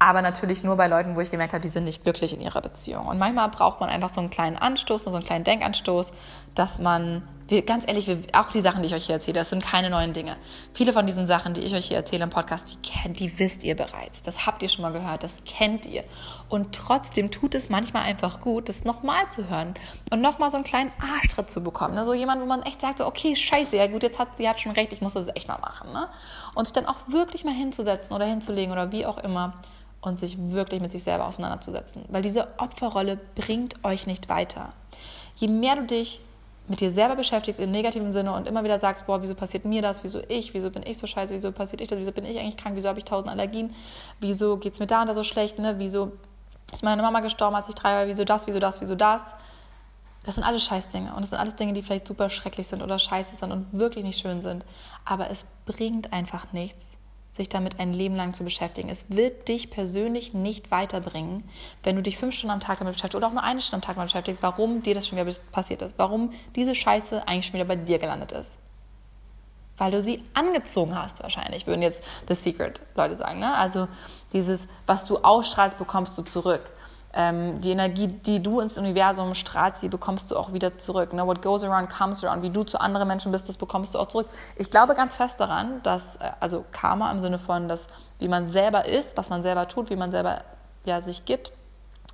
Speaker 1: Aber natürlich nur bei Leuten, wo ich gemerkt habe, die sind nicht glücklich in ihrer Beziehung. Und manchmal braucht man einfach so einen kleinen Anstoß, so einen kleinen Denkanstoß, dass man wir, ganz ehrlich, wir, auch die Sachen, die ich euch hier erzähle, das sind keine neuen Dinge. Viele von diesen Sachen, die ich euch hier erzähle im Podcast, die kennt, die wisst ihr bereits. Das habt ihr schon mal gehört, das kennt ihr. Und trotzdem tut es manchmal einfach gut, das nochmal zu hören und nochmal so einen kleinen Arschtritt zu bekommen. Ne? So jemand, wo man echt sagt, so, okay, scheiße, ja gut, jetzt hat sie hat schon recht, ich muss das echt mal machen. Ne? Und sich dann auch wirklich mal hinzusetzen oder hinzulegen oder wie auch immer und sich wirklich mit sich selber auseinanderzusetzen. Weil diese Opferrolle bringt euch nicht weiter. Je mehr du dich mit dir selber beschäftigst im negativen Sinne und immer wieder sagst, boah, wieso passiert mir das, wieso ich, wieso bin ich so scheiße, wieso passiert ich das, wieso bin ich eigentlich krank, wieso habe ich tausend Allergien, wieso geht es mir da und da so schlecht, ne? wieso ist meine Mama gestorben, als ich drei war, wieso das, wieso das, wieso das. Das sind alles Scheißdinge und das sind alles Dinge, die vielleicht super schrecklich sind oder scheiße sind und wirklich nicht schön sind. Aber es bringt einfach nichts, sich damit ein Leben lang zu beschäftigen. Es wird dich persönlich nicht weiterbringen, wenn du dich fünf Stunden am Tag damit beschäftigst oder auch nur eine Stunde am Tag damit beschäftigst, warum dir das schon wieder passiert ist, warum diese Scheiße eigentlich schon wieder bei dir gelandet ist. Weil du sie angezogen hast, wahrscheinlich, würden jetzt The Secret Leute sagen. Ne? Also dieses, was du ausstrahlst, bekommst du zurück ähm, die Energie, die du ins Universum strahlst, die bekommst du auch wieder zurück. Ne? What goes around comes around. Wie du zu anderen Menschen bist, das bekommst du auch zurück. Ich glaube ganz fest daran, dass, äh, also Karma im Sinne von, dass, wie man selber ist, was man selber tut, wie man selber ja, sich gibt,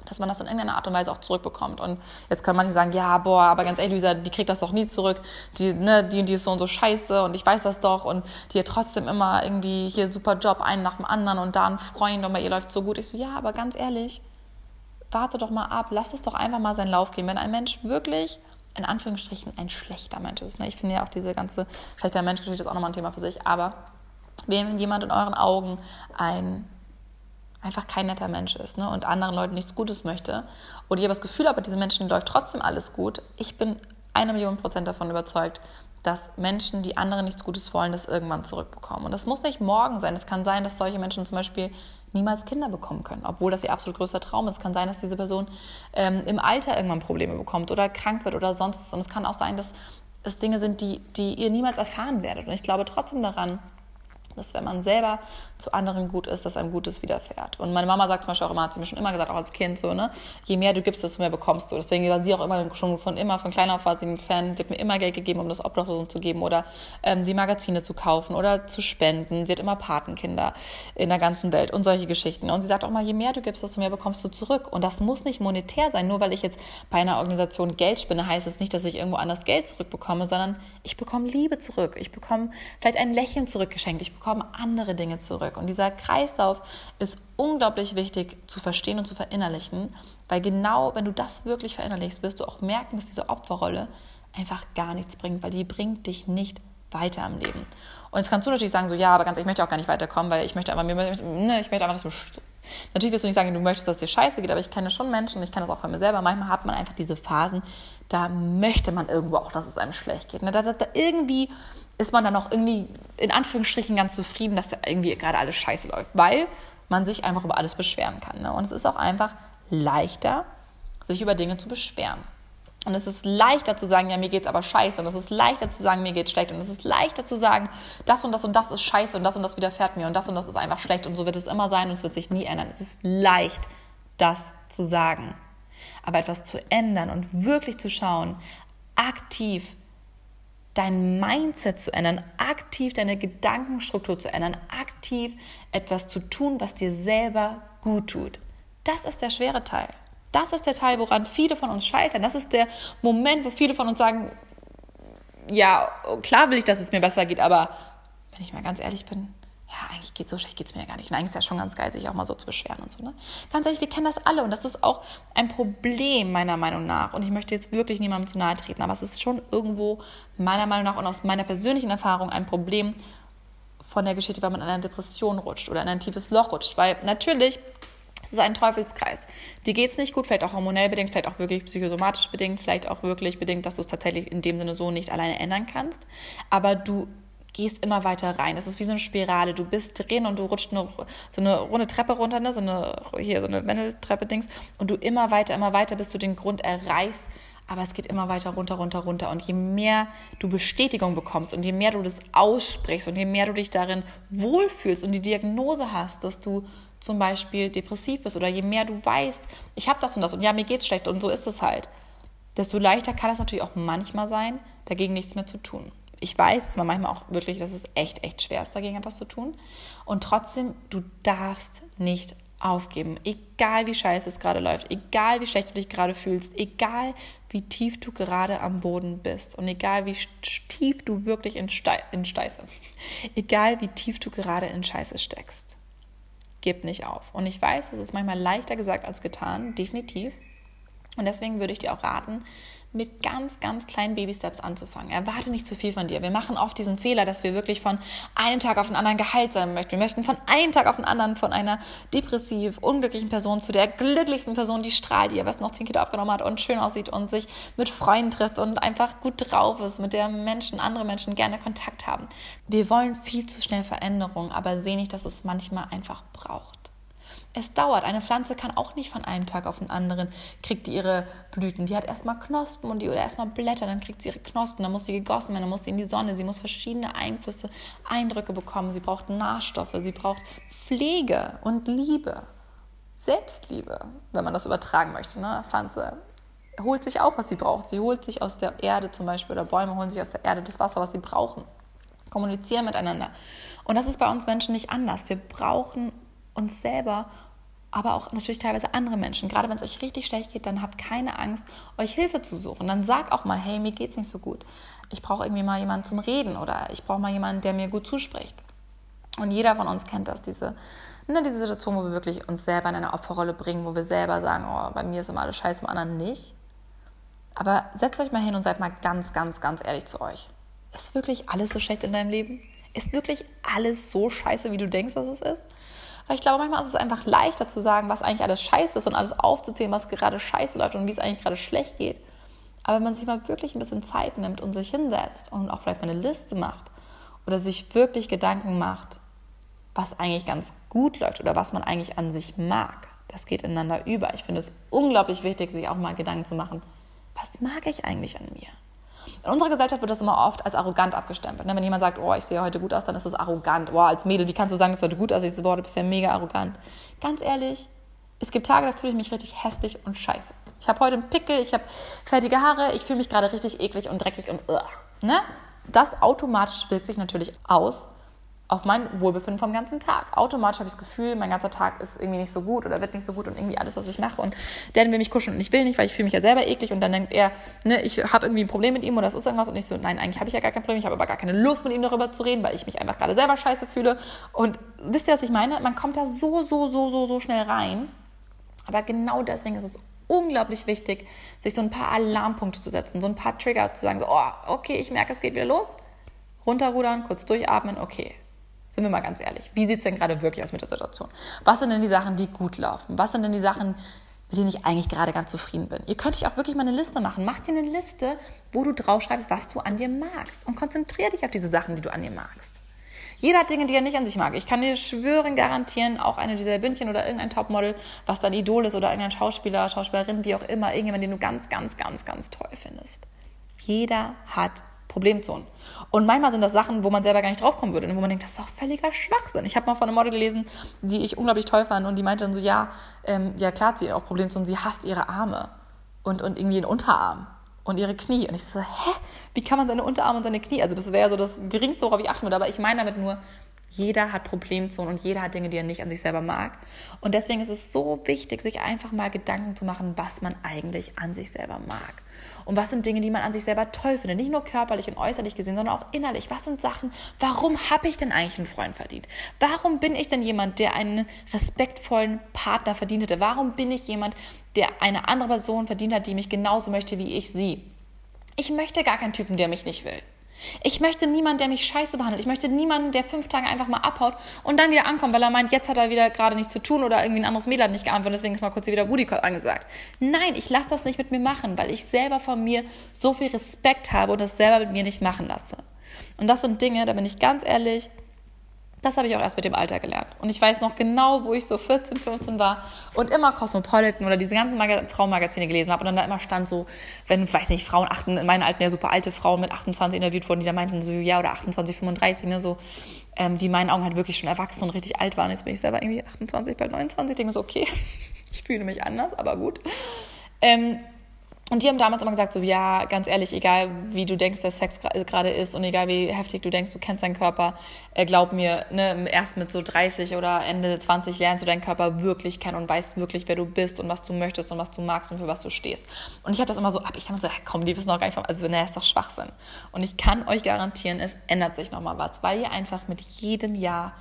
Speaker 1: dass man das in irgendeiner Art und Weise auch zurückbekommt. Und jetzt können manche sagen, ja, boah, aber ganz ehrlich, Luisa, die kriegt das doch nie zurück. Die, ne, die, die ist so und so scheiße und ich weiß das doch und die hat trotzdem immer irgendwie hier super Job, einen nach dem anderen und da ein Freund und bei ihr läuft so gut. Ich so, ja, aber ganz ehrlich, warte doch mal ab, lass es doch einfach mal seinen Lauf gehen. Wenn ein Mensch wirklich in Anführungsstrichen ein schlechter Mensch ist. Ne? Ich finde ja auch diese ganze schlechter Mensch-Geschichte ist auch nochmal ein Thema für sich. Aber wenn jemand in euren Augen ein einfach kein netter Mensch ist ne? und anderen Leuten nichts Gutes möchte und ihr das Gefühl habt, diese Menschen läuft trotzdem alles gut, ich bin eine Million Prozent davon überzeugt, dass Menschen, die anderen nichts Gutes wollen, das irgendwann zurückbekommen. Und das muss nicht morgen sein. Es kann sein, dass solche Menschen zum Beispiel niemals Kinder bekommen können, obwohl das ihr absolut größter Traum ist. Es kann sein, dass diese Person ähm, im Alter irgendwann Probleme bekommt oder krank wird oder sonst. Und es kann auch sein, dass es Dinge sind, die, die ihr niemals erfahren werdet. Und ich glaube trotzdem daran, dass wenn man selber zu anderen gut ist, dass einem Gutes widerfährt. Und meine Mama sagt zum Beispiel auch immer, hat sie mir schon immer gesagt, auch als Kind so, ne, je mehr du gibst, desto mehr bekommst du. Deswegen war sie auch immer schon von immer, von kleiner auf war sie ein Fan, sie hat mir immer Geld gegeben, um das Obdachlosen zu geben oder ähm, die Magazine zu kaufen oder zu spenden. Sie hat immer Patenkinder in der ganzen Welt und solche Geschichten. Und sie sagt auch mal, je mehr du gibst, desto mehr bekommst du zurück. Und das muss nicht monetär sein. Nur weil ich jetzt bei einer Organisation Geld spende, heißt es nicht, dass ich irgendwo anders Geld zurückbekomme, sondern ich bekomme Liebe zurück. Ich bekomme vielleicht ein Lächeln zurückgeschenkt. Ich bekomme andere Dinge zurück. Und dieser Kreislauf ist unglaublich wichtig zu verstehen und zu verinnerlichen, weil genau, wenn du das wirklich verinnerlichst, wirst du auch merken, dass diese Opferrolle einfach gar nichts bringt, weil die bringt dich nicht weiter im Leben. Und jetzt kannst du natürlich sagen, so, ja, aber ganz ehrlich, ich möchte auch gar nicht weiterkommen, weil ich möchte einfach, ne, ich möchte einfach, dass Natürlich wirst du nicht sagen, du möchtest, dass dir scheiße geht, aber ich kenne schon Menschen, ich kenne das auch von mir selber, manchmal hat man einfach diese Phasen, da möchte man irgendwo auch, dass es einem schlecht geht. Da, da, da irgendwie ist man dann auch irgendwie in Anführungsstrichen ganz zufrieden, dass da irgendwie gerade alles scheiße läuft, weil man sich einfach über alles beschweren kann. Ne? Und es ist auch einfach leichter, sich über Dinge zu beschweren. Und es ist leichter zu sagen, ja, mir geht's aber scheiße. Und es ist leichter zu sagen, mir geht's schlecht. Und es ist leichter zu sagen, das und das und das ist scheiße und das und das widerfährt mir und das und das ist einfach schlecht. Und so wird es immer sein und es wird sich nie ändern. Es ist leicht, das zu sagen. Aber etwas zu ändern und wirklich zu schauen, aktiv dein Mindset zu ändern, aktiv deine Gedankenstruktur zu ändern, aktiv etwas zu tun, was dir selber gut tut. Das ist der schwere Teil. Das ist der Teil, woran viele von uns scheitern. Das ist der Moment, wo viele von uns sagen, ja, klar will ich, dass es mir besser geht, aber wenn ich mal ganz ehrlich bin, ja, eigentlich geht so schlecht geht es mir ja gar nicht. Und eigentlich ist ja schon ganz geil, sich auch mal so zu beschweren und so. Ne? Ganz ehrlich, wir kennen das alle und das ist auch ein Problem meiner Meinung nach. Und ich möchte jetzt wirklich niemandem zu nahe treten, aber es ist schon irgendwo meiner Meinung nach und aus meiner persönlichen Erfahrung ein Problem von der Geschichte, wenn man in eine Depression rutscht oder in ein tiefes Loch rutscht. Weil natürlich es ist ein Teufelskreis. Dir geht es nicht gut, vielleicht auch hormonell bedingt, vielleicht auch wirklich psychosomatisch bedingt, vielleicht auch wirklich bedingt, dass du es tatsächlich in dem Sinne so nicht alleine ändern kannst. Aber du gehst immer weiter rein. Das ist wie so eine Spirale. Du bist drin und du rutscht eine, so eine runde Treppe runter, ne? so eine, hier so eine Wendeltreppe-Dings. Und du immer weiter, immer weiter, bis du den Grund erreichst. Aber es geht immer weiter runter, runter, runter. Und je mehr du Bestätigung bekommst und je mehr du das aussprichst und je mehr du dich darin wohlfühlst und die Diagnose hast, dass du zum Beispiel depressiv bist oder je mehr du weißt, ich habe das und das und ja, mir geht's schlecht und so ist es halt, desto leichter kann es natürlich auch manchmal sein, dagegen nichts mehr zu tun ich weiß, dass man manchmal auch wirklich, dass es echt, echt schwer ist, dagegen etwas zu tun. Und trotzdem, du darfst nicht aufgeben. Egal wie scheiße es gerade läuft, egal wie schlecht du dich gerade fühlst, egal wie tief du gerade am Boden bist und egal wie tief du wirklich in, Ste in Scheiße, [laughs] egal wie tief du gerade in Scheiße steckst, gib nicht auf. Und ich weiß, es ist manchmal leichter gesagt als getan, definitiv. Und deswegen würde ich dir auch raten, mit ganz, ganz kleinen Baby-Steps anzufangen. Erwarte nicht zu viel von dir. Wir machen oft diesen Fehler, dass wir wirklich von einem Tag auf den anderen geheilt sein möchten. Wir möchten von einem Tag auf den anderen von einer depressiv, unglücklichen Person zu der glücklichsten Person, die strahlt, die am besten noch 10 Kilo abgenommen hat und schön aussieht und sich mit Freunden trifft und einfach gut drauf ist, mit der Menschen, andere Menschen gerne Kontakt haben. Wir wollen viel zu schnell Veränderung, aber sehen nicht, dass es manchmal einfach braucht. Es dauert. Eine Pflanze kann auch nicht von einem Tag auf den anderen, kriegt die ihre Blüten. Die hat erstmal Knospen und die oder erstmal Blätter, dann kriegt sie ihre Knospen, dann muss sie gegossen werden, dann muss sie in die Sonne, sie muss verschiedene Einflüsse, Eindrücke bekommen, sie braucht Nährstoffe, sie braucht Pflege und Liebe. Selbstliebe, wenn man das übertragen möchte. Ne? Pflanze holt sich auch, was sie braucht. Sie holt sich aus der Erde zum Beispiel, oder Bäume holen sich aus der Erde das Wasser, was sie brauchen. Kommunizieren miteinander. Und das ist bei uns Menschen nicht anders. Wir brauchen uns selber, aber auch natürlich teilweise andere Menschen. Gerade wenn es euch richtig schlecht geht, dann habt keine Angst, euch Hilfe zu suchen. Dann sag auch mal, hey, mir geht's nicht so gut. Ich brauche irgendwie mal jemanden zum Reden oder ich brauche mal jemanden, der mir gut zuspricht. Und jeder von uns kennt das, diese, ne, diese Situation, wo wir wirklich uns selber in eine Opferrolle bringen, wo wir selber sagen, oh, bei mir ist immer alles scheiße, beim anderen nicht. Aber setzt euch mal hin und seid mal ganz, ganz, ganz ehrlich zu euch. Ist wirklich alles so schlecht in deinem Leben? Ist wirklich alles so scheiße, wie du denkst, dass es ist? Weil ich glaube, manchmal ist es einfach leichter zu sagen, was eigentlich alles scheiße ist und alles aufzuzählen, was gerade scheiße läuft und wie es eigentlich gerade schlecht geht. Aber wenn man sich mal wirklich ein bisschen Zeit nimmt und sich hinsetzt und auch vielleicht mal eine Liste macht oder sich wirklich Gedanken macht, was eigentlich ganz gut läuft oder was man eigentlich an sich mag, das geht ineinander über. Ich finde es unglaublich wichtig, sich auch mal Gedanken zu machen, was mag ich eigentlich an mir? In unserer Gesellschaft wird das immer oft als arrogant abgestempelt. Ne? Wenn jemand sagt, oh, ich sehe heute gut aus, dann ist das arrogant. Oh, als Mädel, wie kannst du sagen, dass du heute gut aussiehst? Boah, du bist ja mega arrogant. Ganz ehrlich, es gibt Tage, da fühle ich mich richtig hässlich und scheiße. Ich habe heute einen Pickel, ich habe fertige Haare, ich fühle mich gerade richtig eklig und dreckig und uh, ne? Das automatisch wirkt sich natürlich aus auf mein Wohlbefinden vom ganzen Tag. Automatisch habe ich das Gefühl, mein ganzer Tag ist irgendwie nicht so gut oder wird nicht so gut und irgendwie alles, was ich mache. Und der will mich kuscheln und ich will nicht, weil ich fühle mich ja selber eklig. Und dann denkt er, ne, ich habe irgendwie ein Problem mit ihm oder das ist irgendwas. Und ich so, nein, eigentlich habe ich ja gar kein Problem. Ich habe aber gar keine Lust, mit ihm darüber zu reden, weil ich mich einfach gerade selber scheiße fühle. Und wisst ihr, was ich meine? Man kommt da so, so, so, so, so schnell rein. Aber genau deswegen ist es unglaublich wichtig, sich so ein paar Alarmpunkte zu setzen, so ein paar Trigger zu sagen, so, oh, okay, ich merke, es geht wieder los. Runterrudern, kurz durchatmen, okay, sind wir mal ganz ehrlich, wie sieht es denn gerade wirklich aus mit der Situation? Was sind denn die Sachen, die gut laufen? Was sind denn die Sachen, mit denen ich eigentlich gerade ganz zufrieden bin? Ihr könnt euch auch wirklich mal eine Liste machen. Mach dir eine Liste, wo du draufschreibst, was du an dir magst. Und konzentriere dich auf diese Sachen, die du an dir magst. Jeder hat Dinge, die er nicht an sich mag. Ich kann dir schwören, garantieren, auch eine dieser Bündchen oder irgendein Topmodel, was dein Idol ist oder irgendein Schauspieler, Schauspielerin, wie auch immer, irgendjemand, den du ganz, ganz, ganz, ganz toll findest. Jeder hat Problemzonen. Und manchmal sind das Sachen, wo man selber gar nicht draufkommen würde und wo man denkt, das ist doch völliger Schwachsinn. Ich habe mal von einem Model gelesen, die ich unglaublich toll fand und die meinte dann so, ja, ähm, ja klar hat auch Problemzonen, sie hasst ihre Arme und, und irgendwie den Unterarm und ihre Knie. Und ich so, hä? Wie kann man seine Unterarme und seine Knie? Also das wäre so das Geringste, worauf ich achten würde. Aber ich meine damit nur, jeder hat Problemzonen und jeder hat Dinge, die er nicht an sich selber mag. Und deswegen ist es so wichtig, sich einfach mal Gedanken zu machen, was man eigentlich an sich selber mag. Und was sind Dinge, die man an sich selber toll findet. Nicht nur körperlich und äußerlich gesehen, sondern auch innerlich. Was sind Sachen, warum habe ich denn eigentlich einen Freund verdient? Warum bin ich denn jemand, der einen respektvollen Partner verdient hätte? Warum bin ich jemand, der eine andere Person verdient hat, die mich genauso möchte wie ich sie? Ich möchte gar keinen Typen, der mich nicht will. Ich möchte niemanden, der mich scheiße behandelt. Ich möchte niemanden, der fünf Tage einfach mal abhaut und dann wieder ankommt, weil er meint, jetzt hat er wieder gerade nichts zu tun oder irgendwie ein anderes Mädel hat nicht geantwortet, deswegen ist mal kurz wieder Booty Call angesagt. Nein, ich lasse das nicht mit mir machen, weil ich selber von mir so viel Respekt habe und das selber mit mir nicht machen lasse. Und das sind Dinge, da bin ich ganz ehrlich, das habe ich auch erst mit dem Alter gelernt. Und ich weiß noch genau, wo ich so 14, 15 war und immer Cosmopolitan oder diese ganzen Mag Frauenmagazine gelesen habe. Und dann da immer stand so, wenn, weiß nicht, Frauen achten, in meinen Alten ja super alte Frauen mit 28 interviewt wurden, die da meinten so, ja, oder 28, 35, ne, so, ähm, die in meinen Augen halt wirklich schon erwachsen und richtig alt waren. Jetzt bin ich selber irgendwie 28, bald 29, denke so, okay, [laughs] ich fühle mich anders, aber gut. Ähm, und die haben damals immer gesagt, so, ja, ganz ehrlich, egal wie du denkst, dass Sex gerade ist und egal wie heftig du denkst, du kennst deinen Körper, äh, glaub mir, ne, erst mit so 30 oder Ende 20 lernst du deinen Körper wirklich kennen und weißt wirklich, wer du bist und was du möchtest und was du magst und für was du stehst. Und ich habe das immer so ab, ich dachte so, komm, die wissen noch gar nicht, also ne, ist doch Schwachsinn. Und ich kann euch garantieren, es ändert sich nochmal was, weil ihr einfach mit jedem Jahr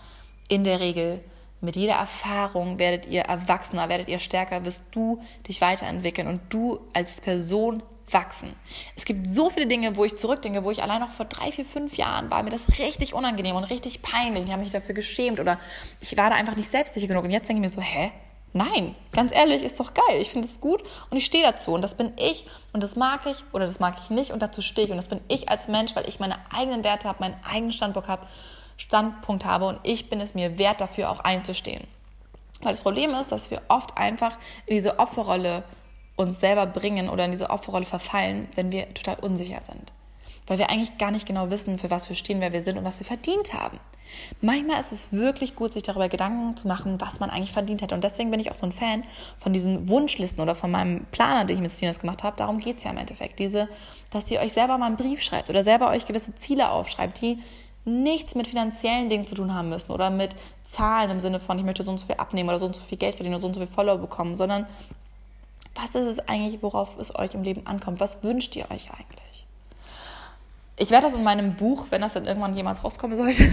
Speaker 1: in der Regel mit jeder Erfahrung werdet ihr erwachsener, werdet ihr stärker, wirst du dich weiterentwickeln und du als Person wachsen. Es gibt so viele Dinge, wo ich zurückdenke, wo ich allein noch vor drei, vier, fünf Jahren war mir das richtig unangenehm und richtig peinlich. Ich habe mich dafür geschämt oder ich war da einfach nicht selbstsicher genug. Und jetzt denke ich mir so, hä? Nein, ganz ehrlich, ist doch geil. Ich finde es gut und ich stehe dazu. Und das bin ich und das mag ich oder das mag ich nicht und dazu stehe ich. Und das bin ich als Mensch, weil ich meine eigenen Werte habe, meinen eigenen Standpunkt habe Standpunkt habe und ich bin es mir wert, dafür auch einzustehen. Weil das Problem ist, dass wir oft einfach in diese Opferrolle uns selber bringen oder in diese Opferrolle verfallen, wenn wir total unsicher sind. Weil wir eigentlich gar nicht genau wissen, für was wir stehen, wer wir sind und was wir verdient haben. Manchmal ist es wirklich gut, sich darüber Gedanken zu machen, was man eigentlich verdient hätte. Und deswegen bin ich auch so ein Fan von diesen Wunschlisten oder von meinem Planer, den ich mit Stinas gemacht habe. Darum geht es ja im Endeffekt. Diese, dass ihr euch selber mal einen Brief schreibt oder selber euch gewisse Ziele aufschreibt, die nichts mit finanziellen Dingen zu tun haben müssen oder mit Zahlen im Sinne von, ich möchte so und so viel abnehmen oder so und so viel Geld verdienen oder so und so viel Follower bekommen, sondern was ist es eigentlich, worauf es euch im Leben ankommt? Was wünscht ihr euch eigentlich? Ich werde das in meinem Buch, wenn das dann irgendwann jemals rauskommen sollte,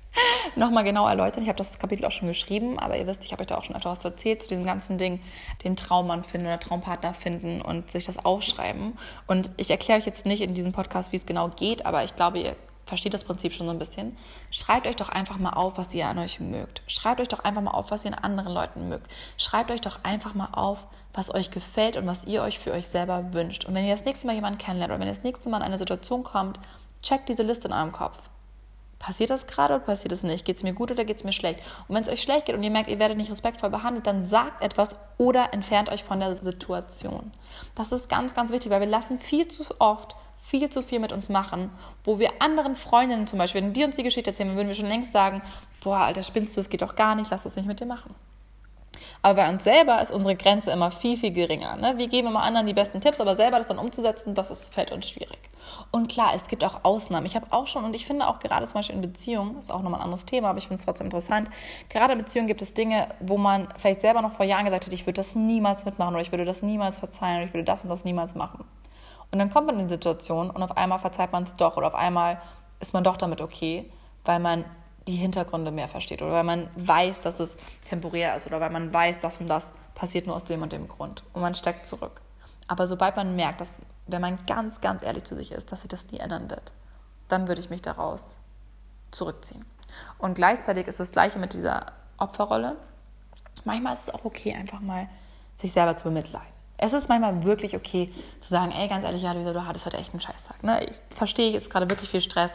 Speaker 1: [laughs] nochmal genau erläutern. Ich habe das Kapitel auch schon geschrieben, aber ihr wisst, ich habe euch da auch schon öfter was erzählt zu diesem ganzen Ding, den Traummann finden oder Traumpartner finden und sich das aufschreiben. Und ich erkläre euch jetzt nicht in diesem Podcast, wie es genau geht, aber ich glaube, ihr versteht das Prinzip schon so ein bisschen. Schreibt euch doch einfach mal auf, was ihr an euch mögt. Schreibt euch doch einfach mal auf, was ihr an anderen Leuten mögt. Schreibt euch doch einfach mal auf, was euch gefällt und was ihr euch für euch selber wünscht. Und wenn ihr das nächste Mal jemanden kennenlernt oder wenn ihr das nächste Mal in eine Situation kommt, checkt diese Liste in eurem Kopf. Passiert das gerade oder passiert es nicht? Geht es mir gut oder geht es mir schlecht? Und wenn es euch schlecht geht und ihr merkt, ihr werdet nicht respektvoll behandelt, dann sagt etwas oder entfernt euch von der Situation. Das ist ganz, ganz wichtig, weil wir lassen viel zu oft viel zu viel mit uns machen, wo wir anderen Freundinnen zum Beispiel, wenn die uns die Geschichte erzählen, würden wir schon längst sagen, boah, Alter, spinnst du, es geht doch gar nicht, lass das nicht mit dir machen. Aber bei uns selber ist unsere Grenze immer viel, viel geringer. Ne? Wir geben immer anderen die besten Tipps, aber selber das dann umzusetzen, das ist, fällt uns schwierig. Und klar, es gibt auch Ausnahmen. Ich habe auch schon, und ich finde auch gerade zum Beispiel in Beziehungen, ist auch nochmal ein anderes Thema, aber ich finde es trotzdem interessant, gerade in Beziehungen gibt es Dinge, wo man vielleicht selber noch vor Jahren gesagt hat, ich würde das niemals mitmachen oder ich würde das niemals verzeihen oder ich würde das und das niemals machen. Und dann kommt man in die Situation und auf einmal verzeiht man es doch oder auf einmal ist man doch damit okay, weil man die Hintergründe mehr versteht oder weil man weiß, dass es temporär ist oder weil man weiß, dass und das passiert nur aus dem und dem Grund und man steckt zurück. Aber sobald man merkt, dass, wenn man ganz, ganz ehrlich zu sich ist, dass sich das nie ändern wird, dann würde ich mich daraus zurückziehen. Und gleichzeitig ist das Gleiche mit dieser Opferrolle. Manchmal ist es auch okay, einfach mal sich selber zu bemitleiden. Es ist manchmal wirklich okay zu sagen, ey, ganz ehrlich, ja, Luisa, du hattest heute echt einen Scheißtag. Ne? Ich verstehe, es ist gerade wirklich viel Stress,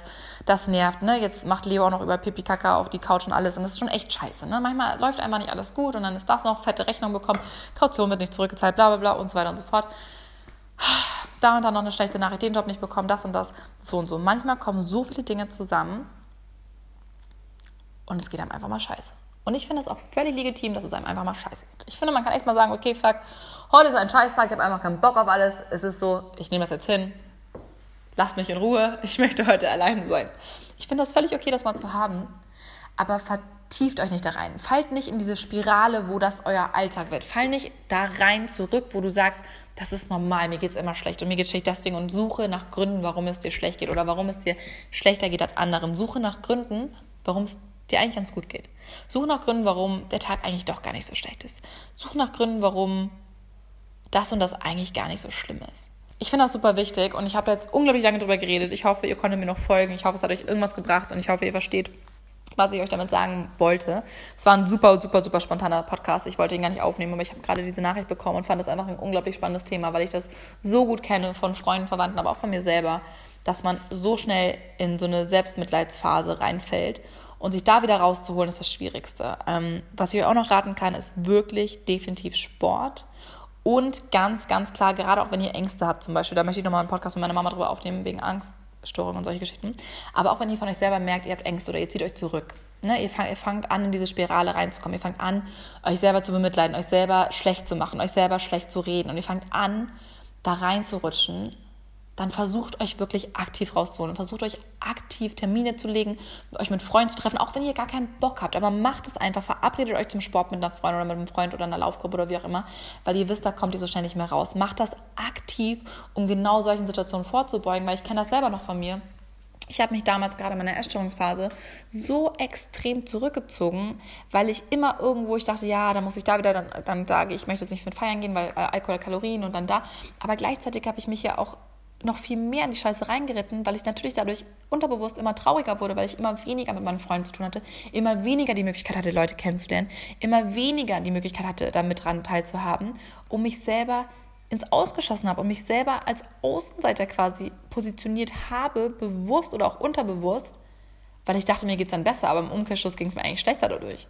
Speaker 1: das nervt. Ne? Jetzt macht Leo auch noch über Pipi Kaka auf die Couch und alles und das ist schon echt scheiße. Ne? Manchmal läuft einfach nicht alles gut und dann ist das noch, fette Rechnung bekommen, Kaution wird nicht zurückgezahlt, bla bla bla und so weiter und so fort. Da und dann noch eine schlechte Nachricht, den Job nicht bekommen, das und das, so und so. Manchmal kommen so viele Dinge zusammen und es geht einem einfach mal scheiße. Und ich finde es auch völlig legitim, dass es einem einfach mal scheiße geht. Ich finde, man kann echt mal sagen, okay, fuck, heute ist ein Scheißtag, ich habe einfach keinen Bock auf alles. Es ist so, ich nehme das jetzt hin, lasst mich in Ruhe, ich möchte heute alleine sein. Ich finde das völlig okay, das mal zu haben, aber vertieft euch nicht da rein. Fallt nicht in diese Spirale, wo das euer Alltag wird. Fall nicht da rein zurück, wo du sagst, das ist normal, mir geht es immer schlecht und mir geht es schlecht deswegen und suche nach Gründen, warum es dir schlecht geht oder warum es dir schlechter geht als anderen. Suche nach Gründen, warum es dir eigentlich ganz gut geht. Suche nach Gründen, warum der Tag eigentlich doch gar nicht so schlecht ist. Suche nach Gründen, warum das und das eigentlich gar nicht so schlimm ist. Ich finde das super wichtig und ich habe jetzt unglaublich lange drüber geredet. Ich hoffe, ihr konntet mir noch folgen. Ich hoffe, es hat euch irgendwas gebracht und ich hoffe, ihr versteht, was ich euch damit sagen wollte. Es war ein super, super, super spontaner Podcast. Ich wollte ihn gar nicht aufnehmen, aber ich habe gerade diese Nachricht bekommen und fand das einfach ein unglaublich spannendes Thema, weil ich das so gut kenne von Freunden, Verwandten, aber auch von mir selber, dass man so schnell in so eine Selbstmitleidsphase reinfällt und sich da wieder rauszuholen, ist das Schwierigste. Ähm, was ich euch auch noch raten kann, ist wirklich definitiv Sport. Und ganz, ganz klar, gerade auch wenn ihr Ängste habt, zum Beispiel, da möchte ich nochmal einen Podcast mit meiner Mama drüber aufnehmen, wegen Angststörungen und solche Geschichten. Aber auch wenn ihr von euch selber merkt, ihr habt Ängste oder ihr zieht euch zurück. Ne, ihr, fangt, ihr fangt an, in diese Spirale reinzukommen. Ihr fangt an, euch selber zu bemitleiden, euch selber schlecht zu machen, euch selber schlecht zu reden. Und ihr fangt an, da reinzurutschen dann versucht euch wirklich aktiv rauszuholen. Versucht euch aktiv Termine zu legen, euch mit Freunden zu treffen, auch wenn ihr gar keinen Bock habt. Aber macht es einfach. Verabredet euch zum Sport mit einer Freundin oder mit einem Freund oder einer Laufgruppe oder wie auch immer, weil ihr wisst, da kommt ihr so schnell nicht mehr raus. Macht das aktiv, um genau solchen Situationen vorzubeugen, weil ich kenne das selber noch von mir. Ich habe mich damals gerade in meiner Essstörungsphase so extrem zurückgezogen, weil ich immer irgendwo, ich dachte, ja, dann muss ich da wieder, dann, dann sage ich, möchte jetzt nicht mit feiern gehen, weil äh, Alkohol, Kalorien und dann da. Aber gleichzeitig habe ich mich ja auch noch viel mehr in die Scheiße reingeritten, weil ich natürlich dadurch unterbewusst immer trauriger wurde, weil ich immer weniger mit meinen Freunden zu tun hatte, immer weniger die Möglichkeit hatte, Leute kennenzulernen, immer weniger die Möglichkeit hatte, damit dran teilzuhaben, um mich selber ins Ausgeschossen habe und mich selber als Außenseiter quasi positioniert habe, bewusst oder auch unterbewusst, weil ich dachte, mir geht es dann besser, aber im Umkehrschluss ging es mir eigentlich schlechter dadurch.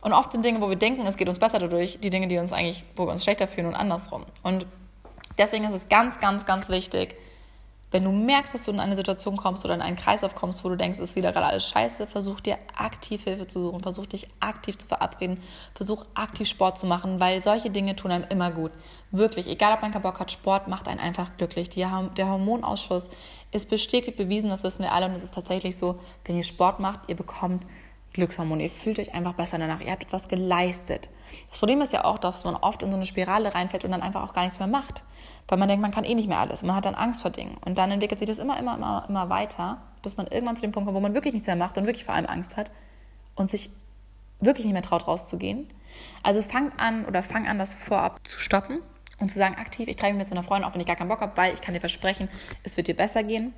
Speaker 1: Und oft sind Dinge, wo wir denken, es geht uns besser dadurch, die Dinge, die uns eigentlich, wo wir uns schlechter fühlen und andersrum. Und Deswegen ist es ganz, ganz, ganz wichtig, wenn du merkst, dass du in eine Situation kommst oder in einen Kreislauf kommst, wo du denkst, es ist wieder gerade alles scheiße, versuch dir aktiv Hilfe zu suchen, versuch dich aktiv zu verabreden, versuch aktiv Sport zu machen, weil solche Dinge tun einem immer gut. Wirklich, egal ob man keinen Bock hat, Sport macht einen einfach glücklich. Die, der Hormonausschuss ist bestätigt bewiesen, das wissen wir alle und es ist tatsächlich so, wenn ihr Sport macht, ihr bekommt Glückshormone. Ihr fühlt euch einfach besser danach. Ihr habt etwas geleistet. Das Problem ist ja auch, dass man oft in so eine Spirale reinfällt und dann einfach auch gar nichts mehr macht. Weil man denkt, man kann eh nicht mehr alles. Man hat dann Angst vor Dingen. Und dann entwickelt sich das immer, immer, immer, immer weiter, bis man irgendwann zu dem Punkt kommt, wo man wirklich nichts mehr macht und wirklich vor allem Angst hat und sich wirklich nicht mehr traut, rauszugehen. Also fang an oder fang an, das vorab zu stoppen und zu sagen, aktiv, ich treffe mich mit so einer Freundin, auch wenn ich gar keinen Bock habe, weil ich kann dir versprechen, es wird dir besser gehen.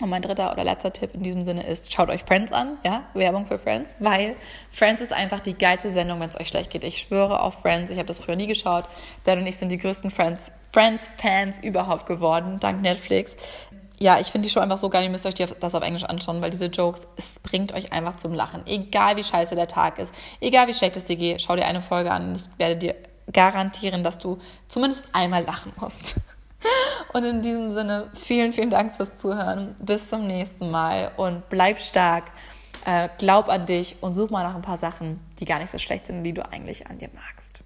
Speaker 1: Und mein dritter oder letzter Tipp in diesem Sinne ist, schaut euch Friends an, ja, Werbung für Friends, weil Friends ist einfach die geilste Sendung, wenn es euch schlecht geht. Ich schwöre auf Friends, ich habe das früher nie geschaut. Dad und ich sind die größten Friends, Friends-Fans überhaupt geworden, dank Netflix. Ja, ich finde die Show einfach so geil, ihr müsst euch das auf Englisch anschauen, weil diese Jokes, es bringt euch einfach zum Lachen. Egal wie scheiße der Tag ist, egal wie schlecht es dir geht, schau dir eine Folge an. Ich werde dir garantieren, dass du zumindest einmal lachen musst. [laughs] Und in diesem Sinne, vielen, vielen Dank fürs Zuhören. Bis zum nächsten Mal und bleib stark. Äh, glaub an dich und such mal nach ein paar Sachen, die gar nicht so schlecht sind, die du eigentlich an dir magst.